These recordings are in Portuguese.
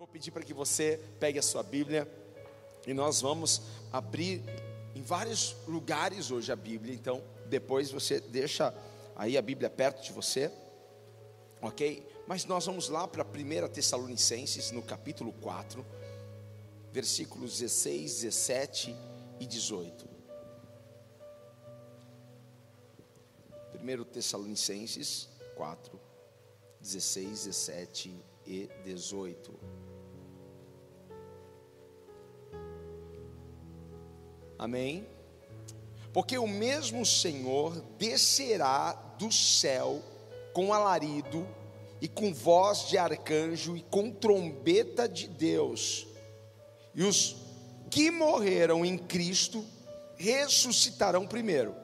vou pedir para que você pegue a sua Bíblia e nós vamos abrir em vários lugares hoje a Bíblia. Então, depois você deixa aí a Bíblia perto de você, ok? Mas nós vamos lá para 1 Tessalonicenses, no capítulo 4, versículos 16, 17 e 18. 1 Tessalonicenses 4, 16, 17 e 18. Amém? Porque o mesmo Senhor descerá do céu com alarido e com voz de arcanjo e com trombeta de Deus. E os que morreram em Cristo ressuscitarão primeiro.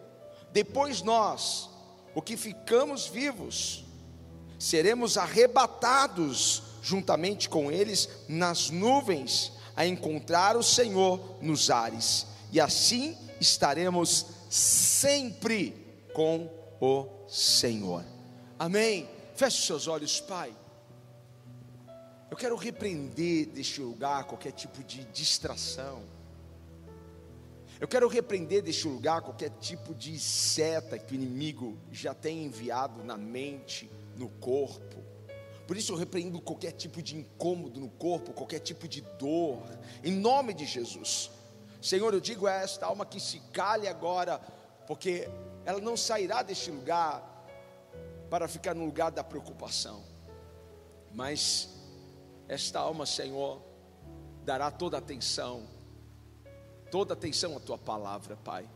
Depois nós, o que ficamos vivos, seremos arrebatados juntamente com eles nas nuvens a encontrar o Senhor nos ares e assim estaremos sempre com o Senhor. Amém. Feche seus olhos, Pai. Eu quero repreender deste lugar qualquer tipo de distração. Eu quero repreender deste lugar qualquer tipo de seta que o inimigo já tem enviado na mente, no corpo. Por isso eu repreendo qualquer tipo de incômodo no corpo, qualquer tipo de dor, em nome de Jesus. Senhor, eu digo a esta alma que se cale agora, porque ela não sairá deste lugar para ficar no lugar da preocupação, mas esta alma, Senhor, dará toda atenção, toda atenção à tua palavra, Pai.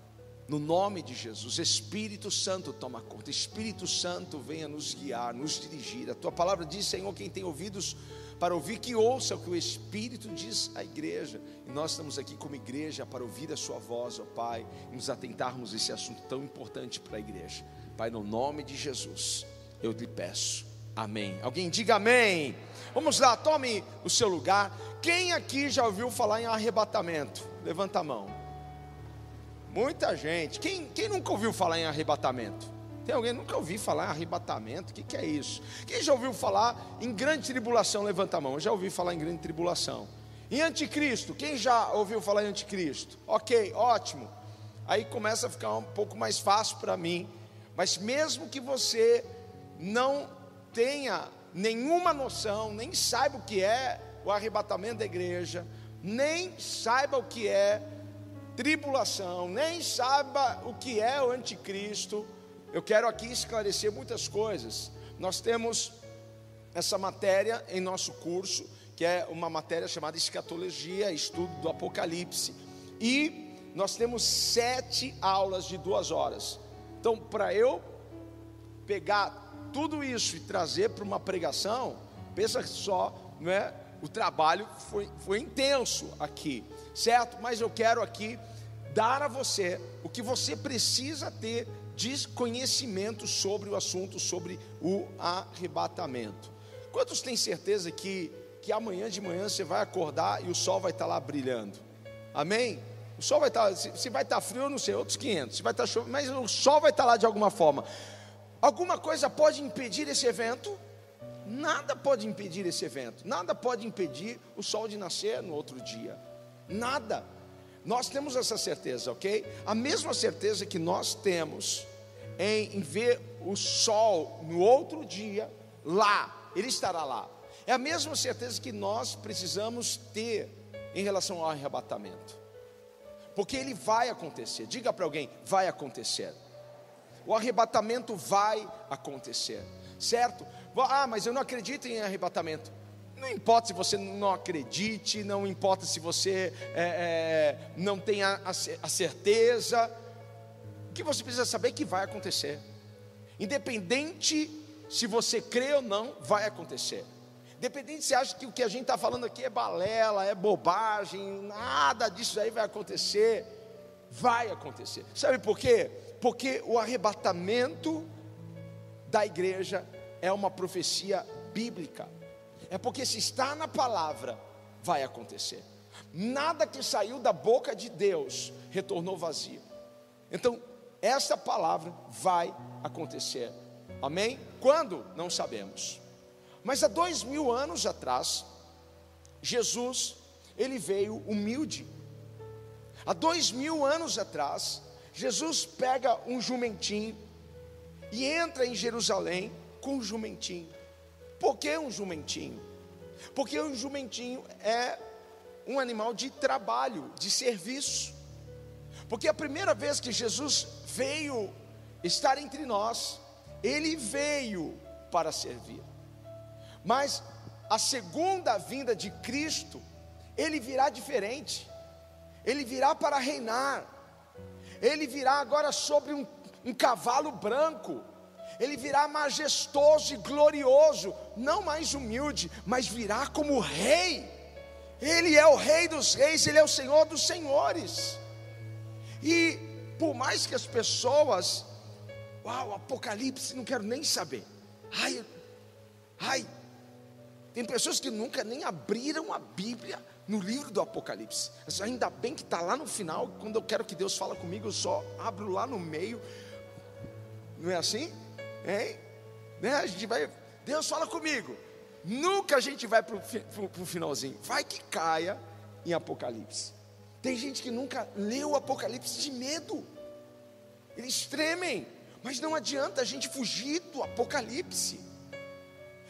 No nome de Jesus, Espírito Santo toma conta, Espírito Santo venha nos guiar, nos dirigir. A tua palavra diz, Senhor, quem tem ouvidos para ouvir, que ouça o que o Espírito diz à igreja. E nós estamos aqui como igreja para ouvir a Sua voz, ó Pai, e nos atentarmos a esse assunto tão importante para a igreja. Pai, no nome de Jesus, eu lhe peço. Amém. Alguém diga amém. Vamos lá, tome o seu lugar. Quem aqui já ouviu falar em arrebatamento? Levanta a mão. Muita gente. Quem, quem nunca ouviu falar em arrebatamento? Tem alguém nunca ouviu falar em arrebatamento? O que, que é isso? Quem já ouviu falar em grande tribulação? Levanta a mão. Eu já ouvi falar em grande tribulação. Em anticristo, quem já ouviu falar em anticristo? Ok, ótimo. Aí começa a ficar um pouco mais fácil para mim. Mas mesmo que você não tenha nenhuma noção, nem saiba o que é o arrebatamento da igreja, nem saiba o que é tribulação, nem saiba o que é o anticristo, eu quero aqui esclarecer muitas coisas. Nós temos essa matéria em nosso curso, que é uma matéria chamada Escatologia, Estudo do Apocalipse. E nós temos sete aulas de duas horas. Então, para eu pegar tudo isso e trazer para uma pregação, pensa só, não é? O trabalho foi, foi intenso aqui, certo? Mas eu quero aqui dar a você o que você precisa ter diz conhecimento sobre o assunto, sobre o arrebatamento. Quantos têm certeza que, que amanhã de manhã você vai acordar e o sol vai estar lá brilhando? Amém? O sol vai estar, se, se vai estar frio, não sei, outros 500, se vai estar chovendo, mas o sol vai estar lá de alguma forma. Alguma coisa pode impedir esse evento? Nada pode impedir esse evento, nada pode impedir o sol de nascer no outro dia, nada. Nós temos essa certeza, ok? A mesma certeza que nós temos em, ver o sol no outro dia, lá, ele estará lá. É a mesma certeza que nós precisamos ter em relação ao arrebatamento, porque ele vai acontecer. Diga para alguém: vai acontecer. O arrebatamento vai acontecer, certo? Ah, mas eu não acredito em arrebatamento. Não importa se você não acredite, não importa se você é, é, não tenha a, certeza, que você precisa saber que vai acontecer, independente se você crê ou não, vai acontecer. Independente se acha que o que a gente está falando aqui é balela, é bobagem, nada disso aí vai acontecer, vai acontecer. Sabe por quê? Porque o arrebatamento da igreja é uma profecia bíblica. É porque se está na palavra, vai acontecer. Nada que saiu da boca de Deus retornou vazio. Então, essa palavra vai acontecer. Amém? Quando? Não sabemos. Mas há dois mil anos atrás, Jesus, ele veio humilde. Há dois mil anos atrás, Jesus pega um jumentinho e entra em Jerusalém com um jumentinho. Por que um jumentinho? Porque um jumentinho é um animal de trabalho, de serviço. Porque a primeira vez que Jesus veio estar entre nós, ele veio para servir. Mas a segunda vinda de Cristo, ele virá diferente. Ele virá para reinar. Ele virá agora sobre um, um cavalo branco. Ele virá majestoso e glorioso, não mais humilde, mas virá como rei. Ele é o rei dos reis, ele é o senhor dos senhores. E por mais que as pessoas, uau, Apocalipse, não quero nem saber. Ai, ai, tem pessoas que nunca nem abriram a Bíblia no livro do Apocalipse. Ainda bem que está lá no final, quando eu quero que Deus fala comigo, eu só abro lá no meio. Não é assim? Hein? Né? A gente vai, Deus fala comigo. Nunca a gente vai para o finalzinho. Vai que caia em Apocalipse. Tem gente que nunca leu o Apocalipse de medo. Eles tremem. Mas não adianta a gente fugir do Apocalipse.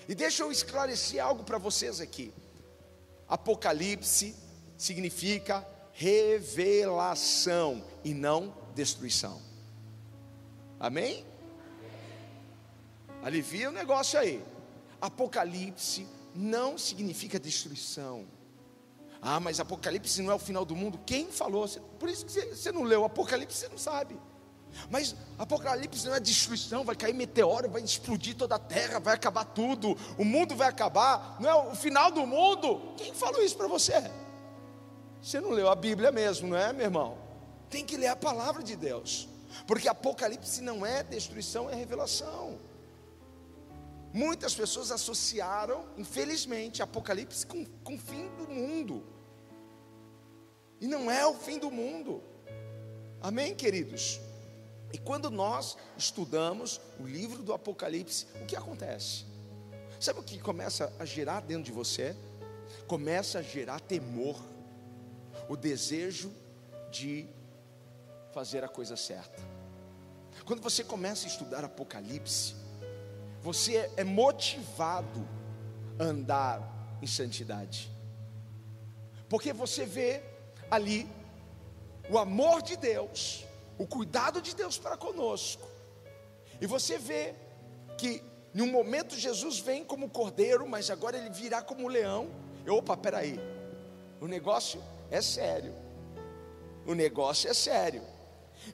E deixa eu esclarecer algo para vocês aqui. Apocalipse significa revelação e não destruição. Amém? Alivia o negócio aí. Apocalipse não significa destruição. Ah, mas Apocalipse não é o final do mundo. Quem falou? Por isso que você não leu Apocalipse, você não sabe. Mas Apocalipse não é destruição, vai cair meteoro, vai explodir toda a terra, vai acabar tudo, o mundo vai acabar, não é o final do mundo. Quem falou isso para você? Você não leu a Bíblia mesmo, não é, meu irmão? Tem que ler a palavra de Deus, porque Apocalipse não é destruição, é revelação. Muitas pessoas associaram, infelizmente, Apocalipse com, com o fim do mundo. E não é o fim do mundo. Amém, queridos? E quando nós estudamos o livro do Apocalipse, o que acontece? Sabe o que começa a gerar dentro de você? Começa a gerar temor, o desejo de fazer a coisa certa. Quando você começa a estudar Apocalipse, você é motivado a andar em santidade, porque você vê ali o amor de Deus, o cuidado de Deus para conosco. E você vê que em um momento Jesus vem como cordeiro, mas agora ele virá como leão. E, opa, peraí, o negócio é sério. O negócio é sério.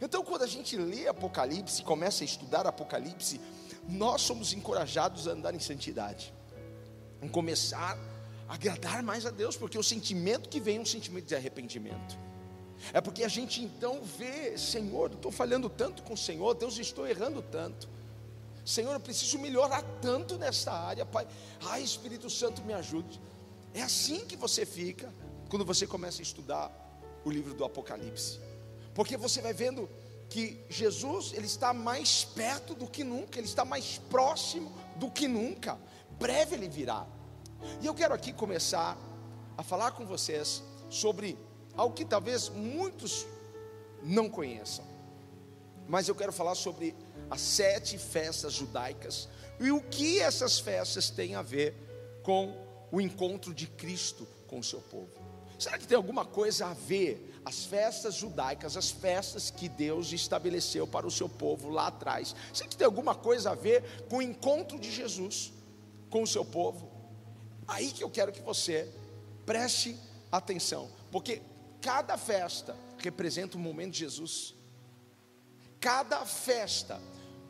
Então, quando a gente lê Apocalipse, começa a estudar Apocalipse, nós somos encorajados a andar em santidade, em começar a agradar mais a Deus, porque o sentimento que vem é um sentimento de arrependimento. É porque a gente então vê, Senhor, estou falhando tanto com o Senhor, Deus, estou errando tanto. Senhor, eu preciso melhorar tanto nessa área, Pai. Ai, Espírito Santo, me ajude. É assim que você fica quando você começa a estudar o livro do Apocalipse. Porque você vai vendo que Jesus, ele está mais perto do que nunca, ele está mais próximo do que nunca. Breve ele virá. E eu quero aqui começar a falar com vocês sobre algo que talvez muitos não conheçam. Mas eu quero falar sobre as sete festas judaicas e o que essas festas têm a ver com o encontro de Cristo com o seu povo. Será que tem alguma coisa a ver as festas judaicas, as festas que Deus estabeleceu para o seu povo lá atrás? Será que tem alguma coisa a ver com o encontro de Jesus com o seu povo? Aí que eu quero que você preste atenção, porque Cada festa representa um momento de Jesus. Cada festa.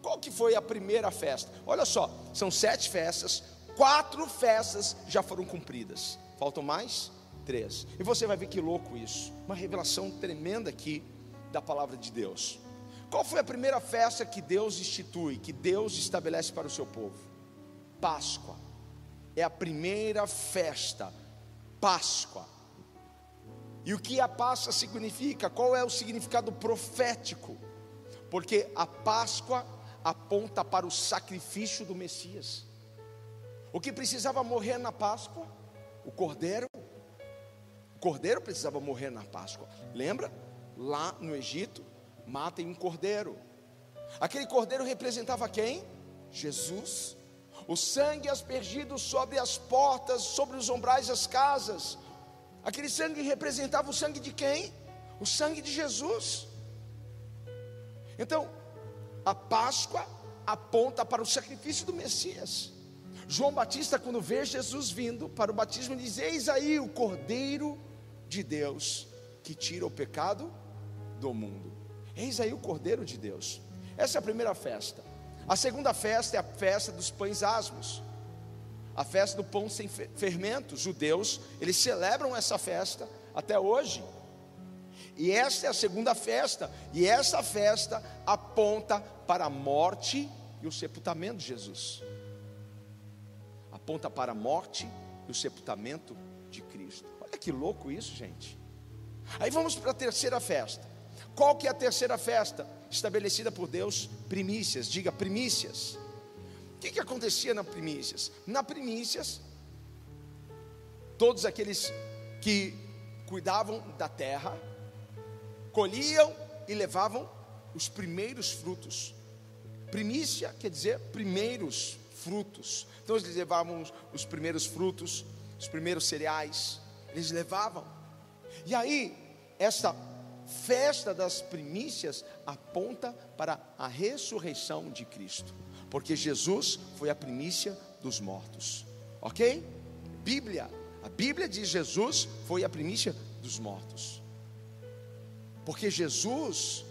Qual que foi a primeira festa? Olha só, são sete festas, quatro festas já foram cumpridas. Faltam mais? E você vai ver que louco isso. Uma revelação tremenda aqui da palavra de Deus. Qual foi a primeira festa que Deus institui, que Deus estabelece para o seu povo? Páscoa. É a primeira festa. Páscoa. E o que a Páscoa significa? Qual é o significado profético? Porque a Páscoa aponta para o sacrifício do Messias. O que precisava morrer na Páscoa? O cordeiro cordeiro precisava morrer na Páscoa. Lembra? Lá no Egito, matem um cordeiro. Aquele cordeiro representava quem? Jesus. O sangue aspergido sobre as portas, sobre os umbrais das casas. Aquele sangue representava o sangue de quem? O sangue de Jesus. Então, a Páscoa aponta para o sacrifício do Messias. João Batista, quando vê Jesus vindo para o batismo, diz: Eis aí o Cordeiro de Deus que tira o pecado do mundo. Eis aí o Cordeiro de Deus. Essa é a primeira festa. A segunda festa é a festa dos pães asmos. A festa do pão sem fermento. Os judeus, eles celebram essa festa até hoje. E esta é a segunda festa, e essa festa aponta para a morte e o sepultamento de Jesus. Aponta para a morte e o sepultamento de Cristo. Que louco isso, gente. Aí vamos para a terceira festa. Qual que é a terceira festa estabelecida por Deus? Primícias. Diga primícias. O que, que acontecia na primícias? Na primícias, todos aqueles que cuidavam da terra, colhiam e levavam os primeiros frutos. Primícia quer dizer primeiros frutos. Então eles levavam os primeiros frutos, os primeiros cereais, eles levavam. E aí, esta festa das primícias aponta para a ressurreição de Cristo, porque Jesus foi a primícia dos mortos. OK? Bíblia, a Bíblia diz Jesus foi a primícia dos mortos. Porque Jesus,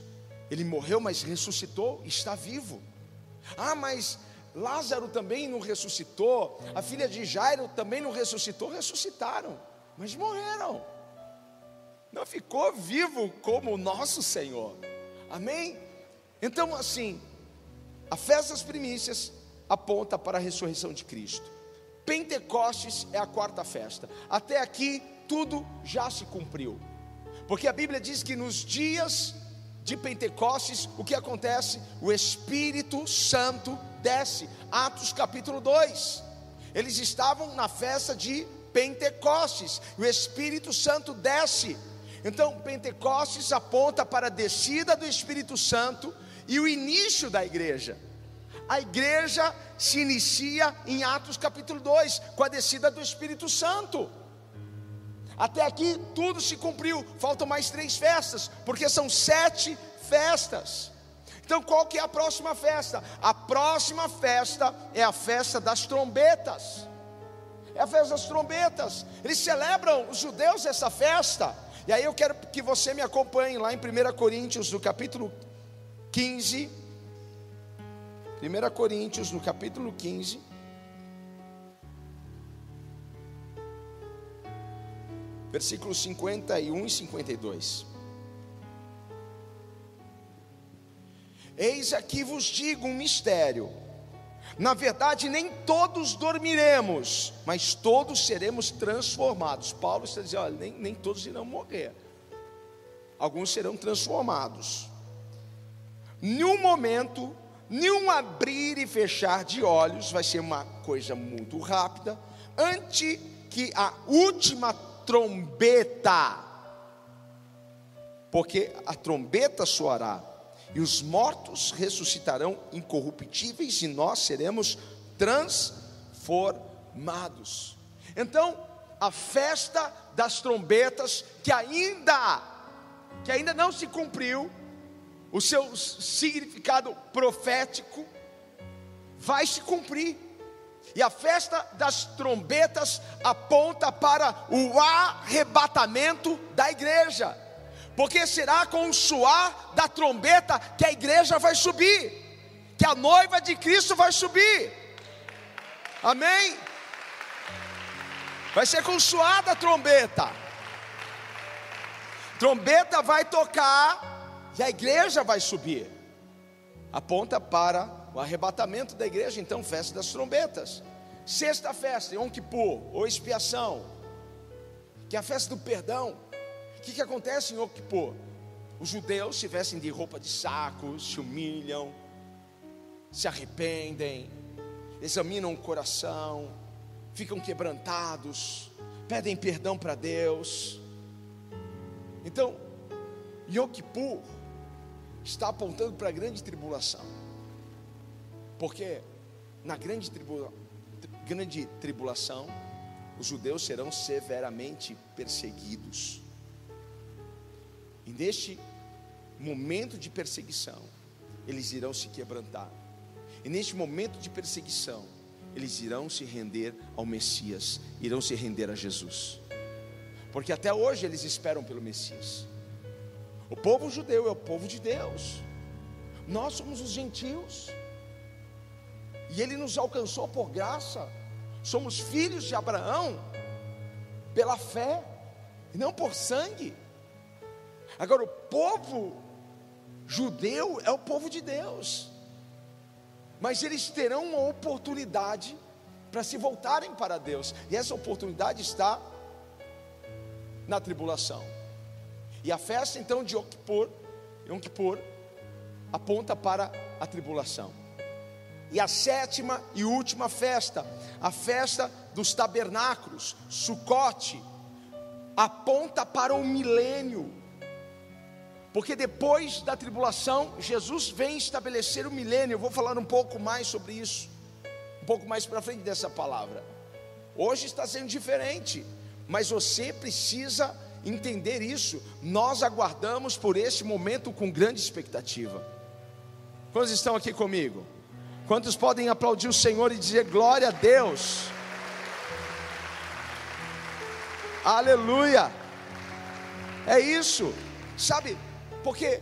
ele morreu, mas ressuscitou, está vivo. Ah, mas Lázaro também não ressuscitou, a filha de Jairo também não ressuscitou, ressuscitaram, mas morreram. Não ficou vivo como o nosso Senhor. Amém? Então, assim, a festa das primícias aponta para a ressurreição de Cristo. Pentecostes é a quarta festa. Até aqui tudo já se cumpriu. Porque a Bíblia diz que nos dias de Pentecostes, o que acontece? O Espírito Santo desce. Atos capítulo 2. Eles estavam na festa de Pentecostes. O Espírito Santo desce. Então, Pentecostes aponta para a descida do Espírito Santo e o início da igreja. A igreja se inicia em Atos capítulo 2, com a descida do Espírito Santo. Até aqui tudo se cumpriu. Faltam mais três festas, porque são sete festas. Então, qual que é a próxima festa? A próxima festa é a festa das trombetas. A festa das trombetas. Eles celebram os judeus essa festa. E aí eu quero que você me acompanhe lá em 1 Coríntios, no capítulo 15. 1 Coríntios, no capítulo 15. versículos 51 e 52. Eis aqui vos digo um mistério. Na verdade, nem todos dormiremos, mas todos seremos transformados. Paulo está dizendo: olha, nem, nem todos irão morrer, alguns serão transformados. Nenhum momento, nenhum abrir e fechar de olhos, vai ser uma coisa muito rápida, antes que a última trombeta, porque a trombeta soará, e os mortos ressuscitarão incorruptíveis, e nós seremos transformados. Então, a festa das trombetas, que ainda, que ainda não se cumpriu, o seu significado profético, vai se cumprir. E a festa das trombetas aponta para o arrebatamento da igreja, porque será com o suar da trombeta que a igreja vai subir, que a noiva de Cristo vai subir. Amém? Vai ser com o suar da trombeta. Trombeta vai tocar e a igreja vai subir. Aponta para o arrebatamento da igreja, então, festa das trombetas. Sexta festa, Yom Kippur, ou expiação, que é a festa do perdão. Que, que acontece em Kippur? Os judeus se vestem de roupa de saco, se humilham, se arrependem, examinam o coração, ficam quebrantados, pedem perdão para Deus. Então, Yom Kippur está apontando para a grande tribulação. Porque na grande, tribula, grande tribulação, os judeus serão severamente perseguidos. E neste momento de perseguição, eles irão se quebrantar. E neste momento de perseguição, eles irão se render ao Messias, irão se render a Jesus. Porque até hoje eles esperam pelo Messias. O povo judeu é o povo de Deus. Nós somos os gentios. E ele nos alcançou por graça. Somos filhos de Abraão pela fé, e não por sangue. Agora o povo judeu é o povo de Deus. Mas eles terão uma oportunidade para se voltarem para Deus. E essa oportunidade está na tribulação. E a festa então de Yom Yom Kippur aponta para a tribulação. E a sétima e última festa, a festa dos tabernáculos, Sucote, aponta para o milênio. Porque depois da tribulação, Jesus vem estabelecer o milênio. Eu vou falar um pouco mais sobre isso, um pouco mais para frente dessa palavra. Hoje está sendo diferente, mas você precisa entender isso. Nós aguardamos por este momento com grande expectativa. Quantos estão aqui comigo? Quantos podem aplaudir o Senhor e dizer glória a Deus? Aleluia! É isso, sabe? Porque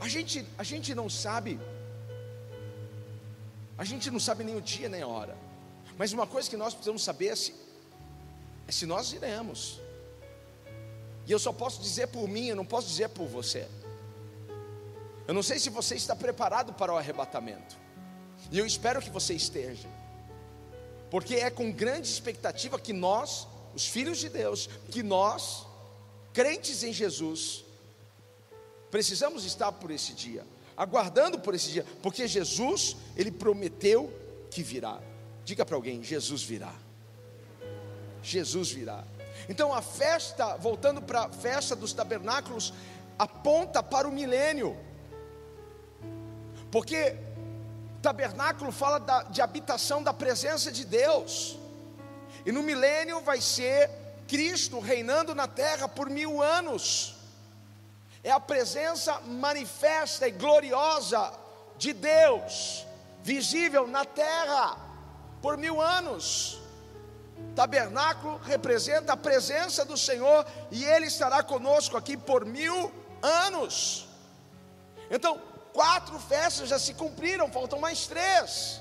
a gente, a gente não sabe, a gente não sabe nem o dia nem a hora. Mas uma coisa que nós precisamos saber é se, é se nós iremos. E eu só posso dizer por mim, eu não posso dizer por você. Eu não sei se você está preparado para o arrebatamento. E eu espero que você esteja. Porque é com grande expectativa que nós, os filhos de Deus, que nós, crentes em Jesus, precisamos estar por esse dia, aguardando por esse dia, porque Jesus, ele prometeu que virá. Diga para alguém: Jesus virá. Jesus virá. Então a festa, voltando para a festa dos tabernáculos, aponta para o milênio. Porque tabernáculo fala da, de habitação da presença de Deus. E no milênio vai ser Cristo reinando na terra por mil anos. É a presença manifesta e gloriosa de Deus, visível na terra por mil anos. Tabernáculo representa a presença do Senhor e Ele estará conosco aqui por mil anos. Então, quatro festas já se cumpriram, faltam mais três.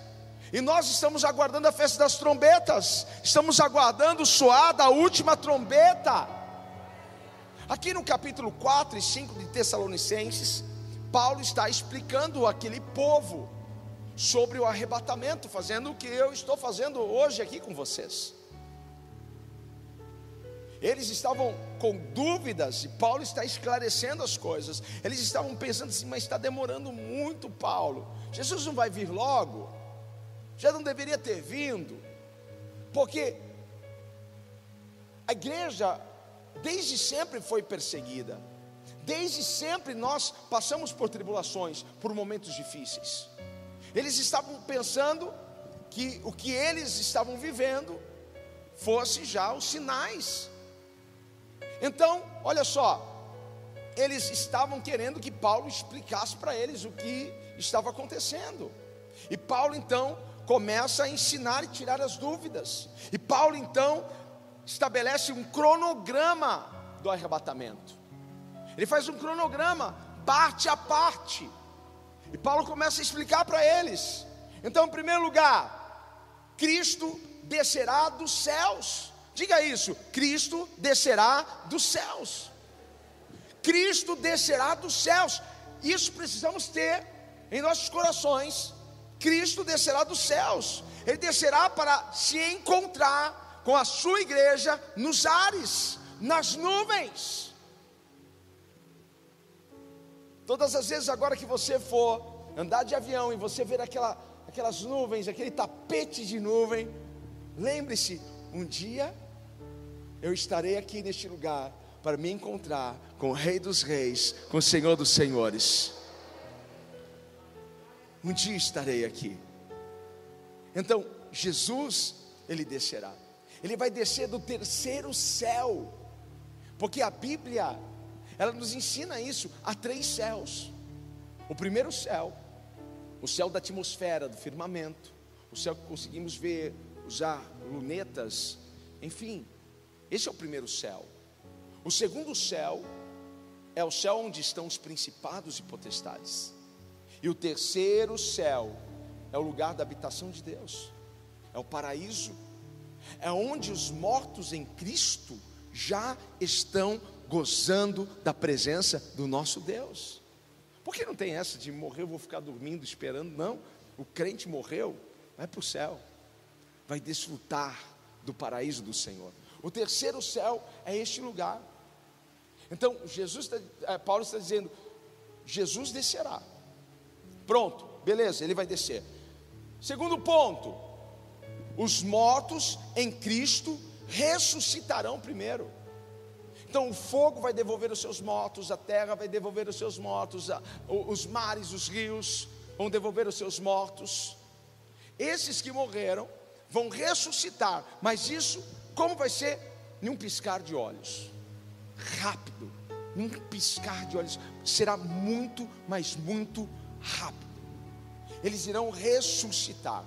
E nós estamos aguardando a festa das trombetas, estamos aguardando soar da última trombeta. Aqui no capítulo 4 e 5 de Tessalonicenses, Paulo está explicando aquele povo sobre o arrebatamento, fazendo o que eu estou fazendo hoje aqui com vocês. Eles estavam com dúvidas e Paulo está esclarecendo as coisas. Eles estavam pensando assim, mas está demorando muito, Paulo. Jesus não vai vir logo? Já não deveria ter vindo? Porque a igreja desde sempre foi perseguida. Desde sempre nós passamos por tribulações, por momentos difíceis. Eles estavam pensando que o que eles estavam vivendo fosse já os sinais então, olha só, eles estavam querendo que Paulo explicasse para eles o que estava acontecendo. E Paulo então começa a ensinar e tirar as dúvidas. E Paulo então estabelece um cronograma do arrebatamento. Ele faz um cronograma, parte a parte. E Paulo começa a explicar para eles. Então, em primeiro lugar, Cristo descerá dos céus. Diga isso: Cristo descerá dos céus. Cristo descerá dos céus. Isso precisamos ter em nossos corações. Cristo descerá dos céus. Ele descerá para se encontrar com a sua igreja nos ares, nas nuvens. Todas as vezes agora que você for andar de avião e você ver aquela, aquelas nuvens, aquele tapete de nuvem, lembre-se, um dia eu estarei aqui neste lugar para me encontrar com o Rei dos Reis, com o Senhor dos Senhores. Um dia estarei aqui. Então, Jesus, ele descerá. Ele vai descer do terceiro céu. Porque a Bíblia, ela nos ensina isso, há três céus. O primeiro céu, o céu da atmosfera, do firmamento, o céu que conseguimos ver, usar lunetas, enfim, esse é o primeiro céu. O segundo céu é o céu onde estão os principados e potestades. E o terceiro céu é o lugar da habitação de Deus, é o paraíso, é onde os mortos em Cristo já estão gozando da presença do nosso Deus. Por que não tem essa de morrer, eu vou ficar dormindo, esperando? Não, o crente morreu, vai para o céu, vai desfrutar do paraíso do Senhor. O terceiro céu é este lugar. Então, Jesus, é, Paulo está dizendo: Jesus descerá. Pronto, beleza, ele vai descer. Segundo ponto, os mortos em Cristo ressuscitarão primeiro. Então o fogo vai devolver os seus mortos, a terra vai devolver os seus mortos, os mares, os rios vão devolver os seus mortos. Esses que morreram vão ressuscitar, mas isso como vai ser? Em um piscar de olhos rápido, num piscar de olhos, será muito, mas muito rápido. Eles irão ressuscitar.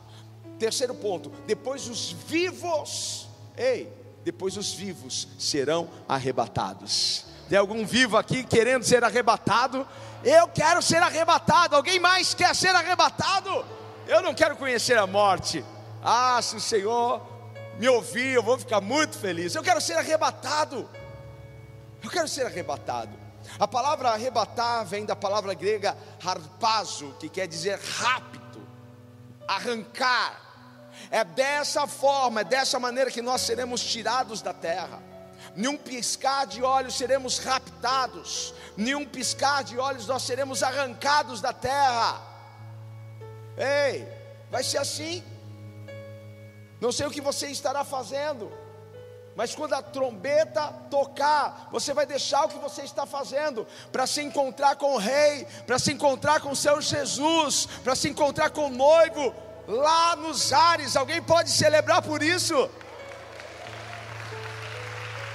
Terceiro ponto, depois os vivos, ei, depois os vivos serão arrebatados. Tem algum vivo aqui querendo ser arrebatado? Eu quero ser arrebatado. Alguém mais quer ser arrebatado? Eu não quero conhecer a morte. Ah, se o Senhor me ouvir, eu vou ficar muito feliz. Eu quero ser arrebatado. Eu quero ser arrebatado. A palavra arrebatar vem da palavra grega harpazo, que quer dizer rápido, arrancar. É dessa forma, é dessa maneira que nós seremos tirados da terra. Nenhum piscar de olhos seremos raptados, nenhum piscar de olhos nós seremos arrancados da terra. Ei, vai ser assim. Não sei o que você estará fazendo mas quando a trombeta tocar, você vai deixar o que você está fazendo para se encontrar com o Rei, para se encontrar com o seu Jesus, para se encontrar com o noivo lá nos ares. Alguém pode celebrar por isso?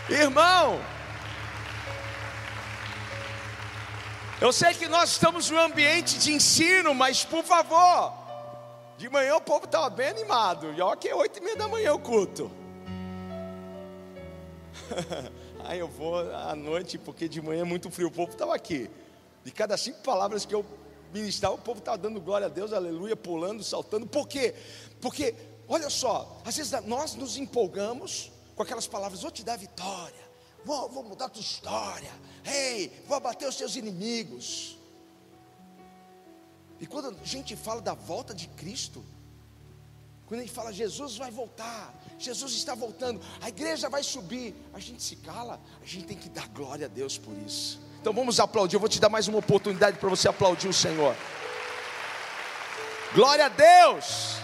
Irmão, eu sei que nós estamos num ambiente de ensino, mas por favor, de manhã o povo estava bem animado, e olha que é oito e meia da manhã o culto. Aí eu vou à noite, porque de manhã é muito frio. O povo estava aqui. De cada cinco palavras que eu ministrar, o povo estava dando glória a Deus, aleluia, pulando, saltando. Por quê? Porque, olha só, às vezes nós nos empolgamos com aquelas palavras, vou te dar vitória, vou, vou mudar a tua história, ei, vou abater os seus inimigos. E quando a gente fala da volta de Cristo, quando a gente fala Jesus vai voltar, Jesus está voltando, a igreja vai subir, a gente se cala, a gente tem que dar glória a Deus por isso. Então vamos aplaudir, eu vou te dar mais uma oportunidade para você aplaudir o Senhor. Glória a Deus!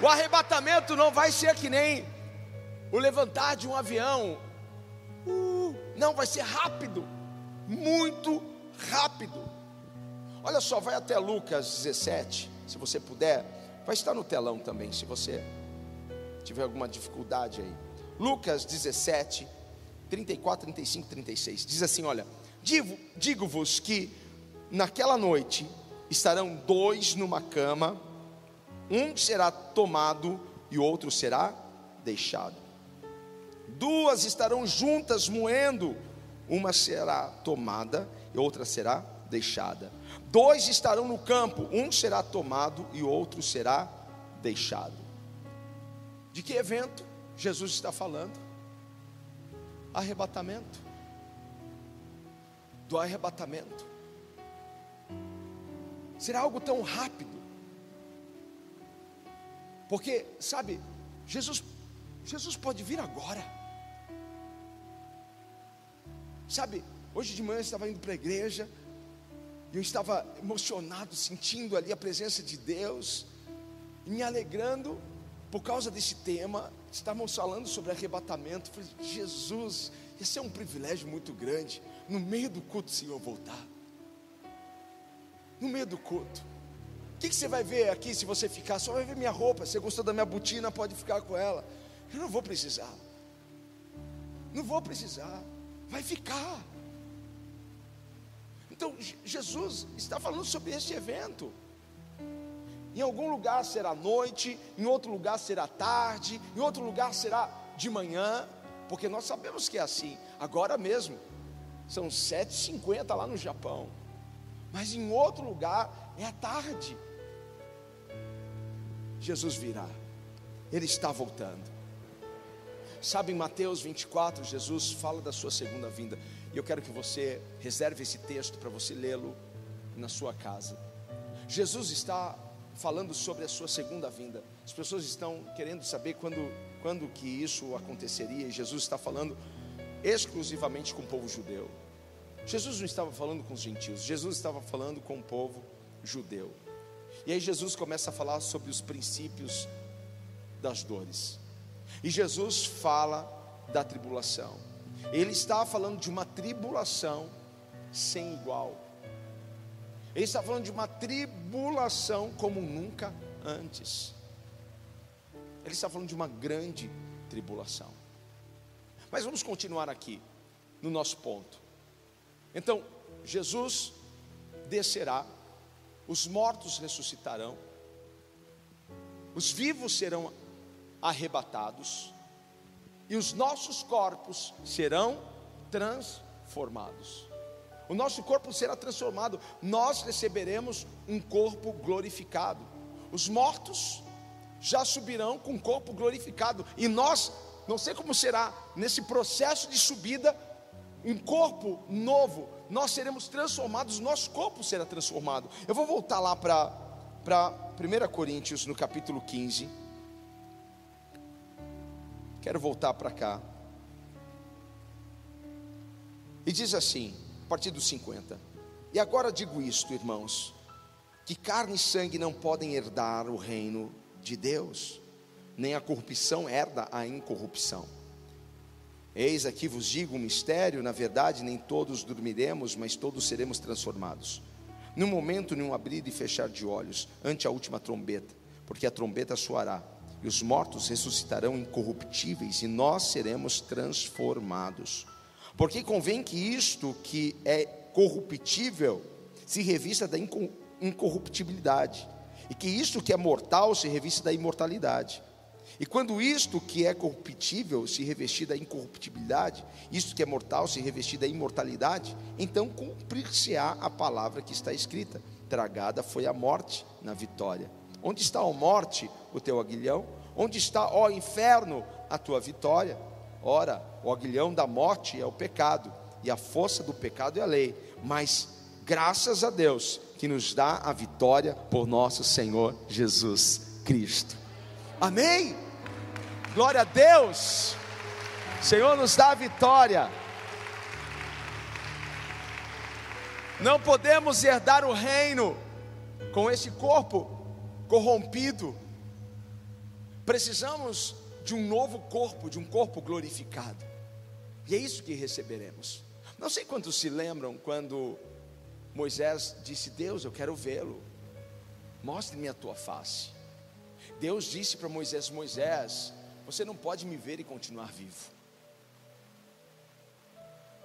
O arrebatamento não vai ser que nem o levantar de um avião, uh, não, vai ser rápido, muito rápido. Olha só, vai até Lucas 17, se você puder. Vai estar no telão também, se você tiver alguma dificuldade aí. Lucas 17, 34, 35, 36. Diz assim: Olha, digo-vos que naquela noite estarão dois numa cama, um será tomado e o outro será deixado. Duas estarão juntas moendo, uma será tomada e outra será deixada. Dois estarão no campo, um será tomado e outro será deixado. De que evento Jesus está falando? Arrebatamento. Do arrebatamento. Será algo tão rápido. Porque, sabe, Jesus, Jesus pode vir agora. Sabe, hoje de manhã eu estava indo para a igreja, e eu estava emocionado, sentindo ali a presença de Deus, e me alegrando por causa desse tema. Estávamos falando sobre arrebatamento. Falei, Jesus, esse é um privilégio muito grande. No meio do culto, o Senhor voltar. No meio do culto. O que, que você vai ver aqui se você ficar? Só vai ver minha roupa. Você gostou da minha botina, pode ficar com ela. Eu não vou precisar. Não vou precisar. Vai ficar. Então, Jesus está falando sobre este evento. Em algum lugar será noite, em outro lugar será tarde, em outro lugar será de manhã, porque nós sabemos que é assim. Agora mesmo, são 7h50 lá no Japão, mas em outro lugar é a tarde. Jesus virá, Ele está voltando. Sabe, em Mateus 24, Jesus fala da sua segunda vinda, e eu quero que você reserve esse texto para você lê-lo na sua casa. Jesus está falando sobre a sua segunda vinda. As pessoas estão querendo saber quando, quando que isso aconteceria, e Jesus está falando exclusivamente com o povo judeu. Jesus não estava falando com os gentios, Jesus estava falando com o povo judeu. E aí Jesus começa a falar sobre os princípios das dores. E Jesus fala da tribulação. Ele está falando de uma tribulação sem igual. Ele está falando de uma tribulação como nunca antes. Ele está falando de uma grande tribulação. Mas vamos continuar aqui, no nosso ponto. Então, Jesus descerá, os mortos ressuscitarão, os vivos serão arrebatados, e os nossos corpos serão transformados o nosso corpo será transformado, nós receberemos um corpo glorificado. Os mortos já subirão com um corpo glorificado, e nós, não sei como será, nesse processo de subida, um corpo novo, nós seremos transformados, nosso corpo será transformado. Eu vou voltar lá para 1 Coríntios, no capítulo 15. Quero voltar para cá. E diz assim: partir dos 50. E agora digo isto, irmãos, que carne e sangue não podem herdar o reino de Deus, nem a corrupção herda a incorrupção. Eis aqui vos digo um mistério, na verdade, nem todos dormiremos, mas todos seremos transformados. Num momento, num abrir e fechar de olhos, ante a última trombeta, porque a trombeta soará, e os mortos ressuscitarão incorruptíveis, e nós seremos transformados. Porque convém que isto que é corruptível se revista da incorruptibilidade, e que isto que é mortal se revista da imortalidade. E quando isto que é corruptível se revestir da incorruptibilidade, isto que é mortal se revestir da imortalidade, então cumprir-se-á a palavra que está escrita: tragada foi a morte na vitória. Onde está a morte, o teu aguilhão? Onde está, ó inferno, a tua vitória? Ora, o aguilhão da morte é o pecado, e a força do pecado é a lei, mas graças a Deus que nos dá a vitória por nosso Senhor Jesus Cristo. Amém? Glória a Deus. Senhor nos dá a vitória. Não podemos herdar o reino com esse corpo corrompido. Precisamos de um novo corpo, de um corpo glorificado. E é isso que receberemos. Não sei quantos se lembram quando Moisés disse: Deus, eu quero vê-lo, mostre-me a tua face. Deus disse para Moisés: Moisés, você não pode me ver e continuar vivo.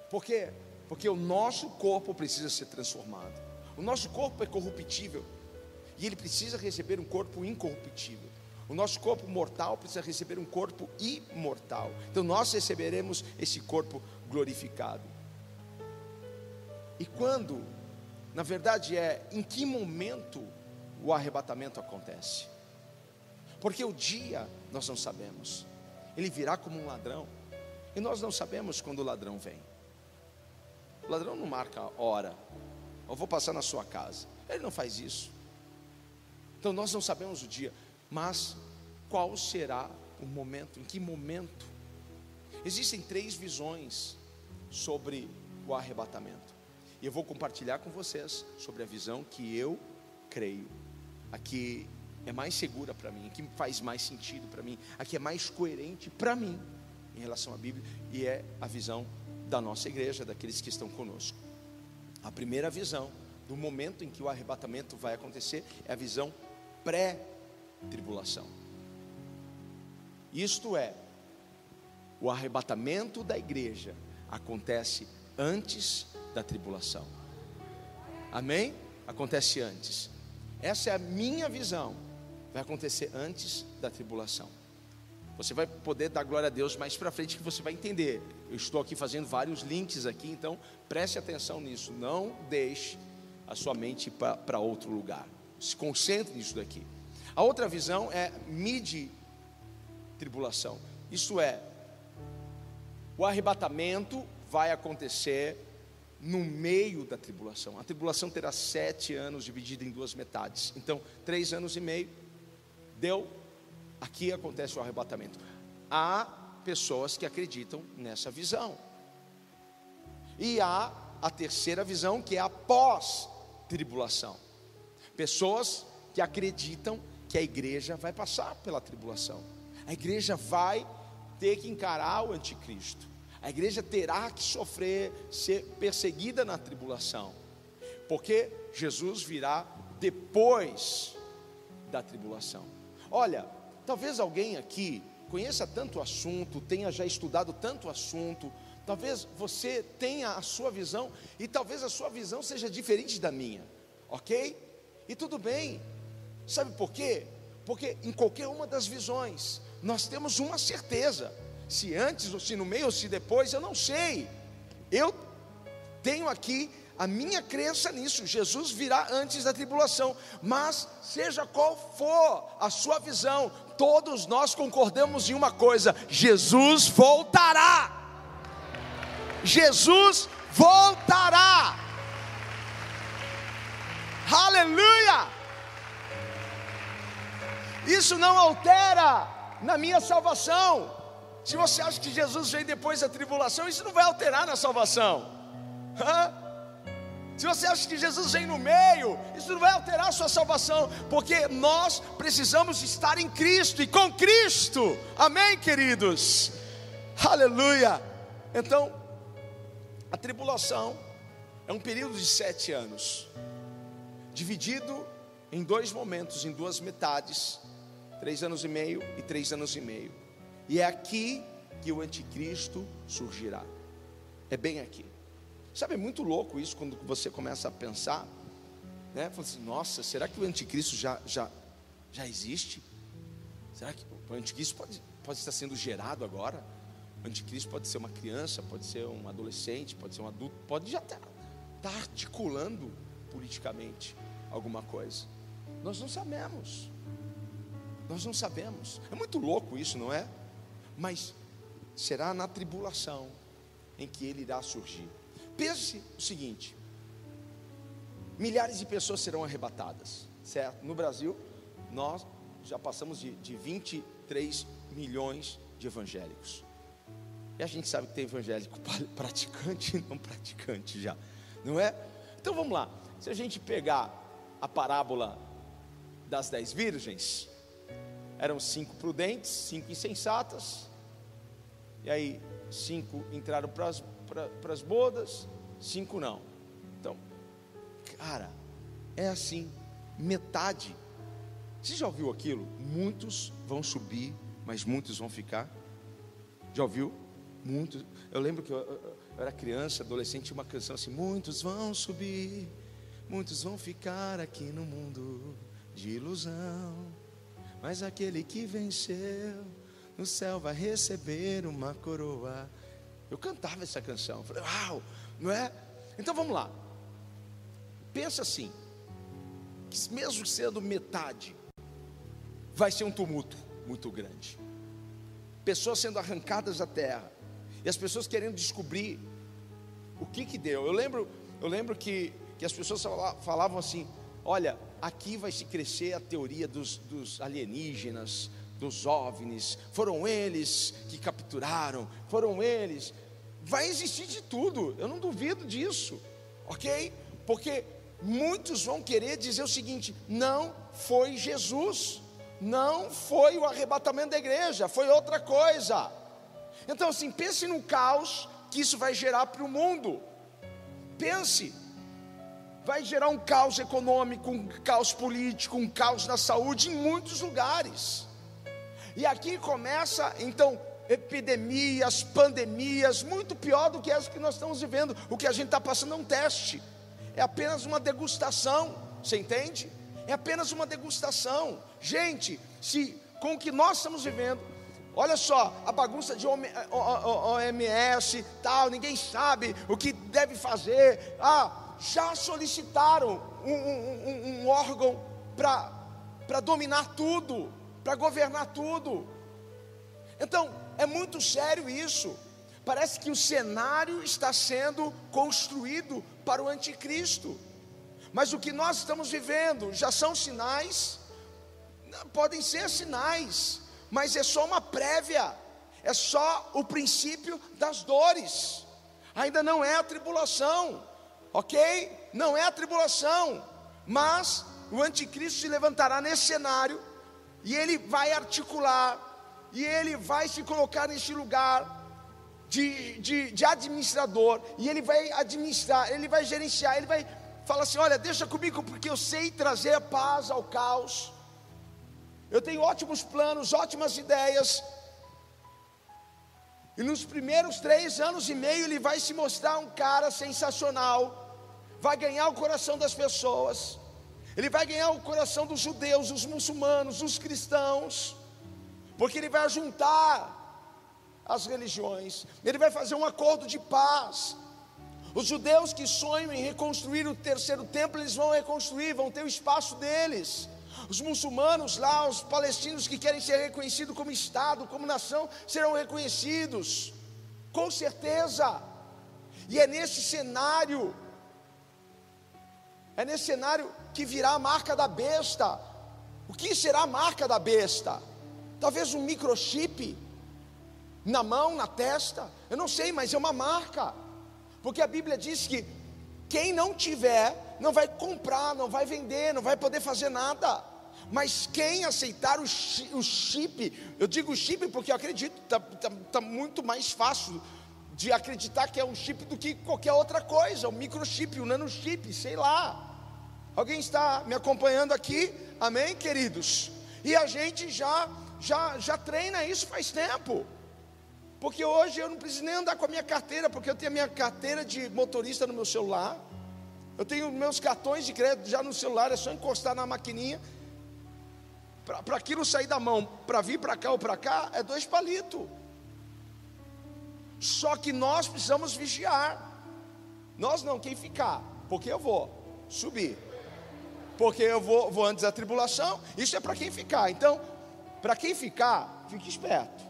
Por quê? Porque o nosso corpo precisa ser transformado. O nosso corpo é corruptível e ele precisa receber um corpo incorruptível. O nosso corpo mortal precisa receber um corpo imortal. Então nós receberemos esse corpo glorificado. E quando, na verdade, é em que momento o arrebatamento acontece? Porque o dia nós não sabemos. Ele virá como um ladrão. E nós não sabemos quando o ladrão vem. O ladrão não marca hora. Eu vou passar na sua casa. Ele não faz isso. Então nós não sabemos o dia mas qual será o momento, em que momento? Existem três visões sobre o arrebatamento. E eu vou compartilhar com vocês sobre a visão que eu creio. Aqui é mais segura para mim, a que faz mais sentido para mim, a que é mais coerente para mim em relação à Bíblia, e é a visão da nossa igreja, daqueles que estão conosco. A primeira visão do momento em que o arrebatamento vai acontecer é a visão pré-tribulação. Isto é, o arrebatamento da igreja acontece antes da tribulação. Amém? Acontece antes. Essa é a minha visão. Vai acontecer antes da tribulação. Você vai poder dar glória a Deus mais para frente que você vai entender. Eu estou aqui fazendo vários links aqui, então preste atenção nisso. Não deixe a sua mente para outro lugar. Se concentre nisso daqui. A outra visão é mid tribulação. Isto é, o arrebatamento vai acontecer no meio da tribulação. A tribulação terá sete anos dividida em duas metades. Então, três anos e meio deu Aqui acontece o arrebatamento. Há pessoas que acreditam nessa visão. E há a terceira visão, que é a pós-tribulação. Pessoas que acreditam que a igreja vai passar pela tribulação. A igreja vai ter que encarar o anticristo. A igreja terá que sofrer, ser perseguida na tribulação. Porque Jesus virá depois da tribulação. Olha, Talvez alguém aqui conheça tanto assunto, tenha já estudado tanto assunto, talvez você tenha a sua visão e talvez a sua visão seja diferente da minha, ok? E tudo bem, sabe por quê? Porque em qualquer uma das visões nós temos uma certeza, se antes ou se no meio ou se depois, eu não sei, eu tenho aqui a minha crença nisso, Jesus virá antes da tribulação, mas seja qual for a sua visão, todos nós concordamos em uma coisa: Jesus voltará. Jesus voltará. Aleluia! Isso não altera na minha salvação. Se você acha que Jesus veio depois da tribulação, isso não vai alterar na salvação. Hã? Se você acha que Jesus vem no meio, isso não vai alterar a sua salvação, porque nós precisamos estar em Cristo e com Cristo. Amém, queridos? Aleluia. Então, a tribulação é um período de sete anos, dividido em dois momentos, em duas metades, três anos e meio e três anos e meio. E é aqui que o anticristo surgirá. É bem aqui. Sabe, é muito louco isso quando você começa a pensar, né? Fala assim, nossa, será que o anticristo já, já, já existe? Será que o anticristo pode, pode estar sendo gerado agora? O anticristo pode ser uma criança, pode ser um adolescente, pode ser um adulto, pode já estar, estar articulando politicamente alguma coisa. Nós não sabemos. Nós não sabemos. É muito louco isso, não é? Mas será na tribulação em que ele irá surgir. Pense o seguinte: milhares de pessoas serão arrebatadas, certo? No Brasil, nós já passamos de, de 23 milhões de evangélicos. E a gente sabe que tem evangélico praticante e não praticante já, não é? Então vamos lá. Se a gente pegar a parábola das dez virgens, eram cinco prudentes, cinco insensatas, e aí cinco entraram para as bodas, cinco não. Então, cara, é assim, metade. Você já ouviu aquilo? Muitos vão subir, mas muitos vão ficar. Já ouviu? Muitos. Eu lembro que eu, eu, eu era criança, adolescente, uma canção assim: Muitos vão subir, muitos vão ficar aqui no mundo de ilusão. Mas aquele que venceu no céu vai receber uma coroa eu cantava essa canção. Falei, uau, não é? Então vamos lá. Pensa assim, que mesmo sendo metade, vai ser um tumulto muito grande. Pessoas sendo arrancadas da terra. E as pessoas querendo descobrir o que que deu. Eu lembro, eu lembro que, que as pessoas falavam assim: olha, aqui vai se crescer a teoria dos, dos alienígenas, dos OVNIs, foram eles que capturaram, foram eles. Vai existir de tudo, eu não duvido disso, ok? Porque muitos vão querer dizer o seguinte: não foi Jesus, não foi o arrebatamento da igreja, foi outra coisa. Então, assim, pense no caos que isso vai gerar para o mundo. Pense, vai gerar um caos econômico, um caos político, um caos na saúde em muitos lugares. E aqui começa, então, epidemias, pandemias, muito pior do que as que nós estamos vivendo. O que a gente está passando é um teste, é apenas uma degustação, você entende? É apenas uma degustação. Gente, se com o que nós estamos vivendo, olha só, a bagunça de OMS, tal, ninguém sabe o que deve fazer. Ah, já solicitaram um, um, um órgão para dominar tudo, para governar tudo. Então, é muito sério isso. Parece que o cenário está sendo construído para o anticristo. Mas o que nós estamos vivendo já são sinais, podem ser sinais, mas é só uma prévia, é só o princípio das dores. Ainda não é a tribulação, ok? Não é a tribulação, mas o anticristo se levantará nesse cenário e ele vai articular e ele vai se colocar nesse lugar de, de, de, administrador, e ele vai administrar, ele vai gerenciar, ele vai falar assim: olha, deixa comigo, porque eu sei trazer paz ao caos, eu tenho ótimos planos, ótimas ideias. E nos primeiros três anos e meio ele vai se mostrar um cara sensacional, vai ganhar o coração das pessoas, ele vai ganhar o coração dos judeus, dos muçulmanos, dos cristãos porque ele vai juntar as religiões, ele vai fazer um acordo de paz. Os judeus que sonham em reconstruir o terceiro templo, eles vão reconstruir, vão ter o espaço deles. Os muçulmanos lá, os palestinos que querem ser reconhecidos como Estado, como nação, serão reconhecidos, com certeza. E é nesse cenário, é nesse cenário que virá a marca da besta. O que será a marca da besta? talvez um microchip na mão, na testa, eu não sei, mas é uma marca, porque a Bíblia diz que quem não tiver, não vai comprar, não vai vender, não vai poder fazer nada. Mas quem aceitar o chip, eu digo chip porque eu acredito, está tá, tá muito mais fácil de acreditar que é um chip do que qualquer outra coisa, um microchip, um nanochip, sei lá. Alguém está me acompanhando aqui? Amém, queridos? E a gente já já, já treina isso faz tempo. Porque hoje eu não preciso nem andar com a minha carteira, porque eu tenho a minha carteira de motorista no meu celular. Eu tenho meus cartões de crédito já no celular, é só encostar na maquininha. Para aquilo sair da mão, para vir para cá ou para cá, é dois palitos. Só que nós precisamos vigiar. Nós não, quem ficar, porque eu vou subir. Porque eu vou, vou antes da tribulação, isso é para quem ficar. Então, para quem ficar, fique esperto.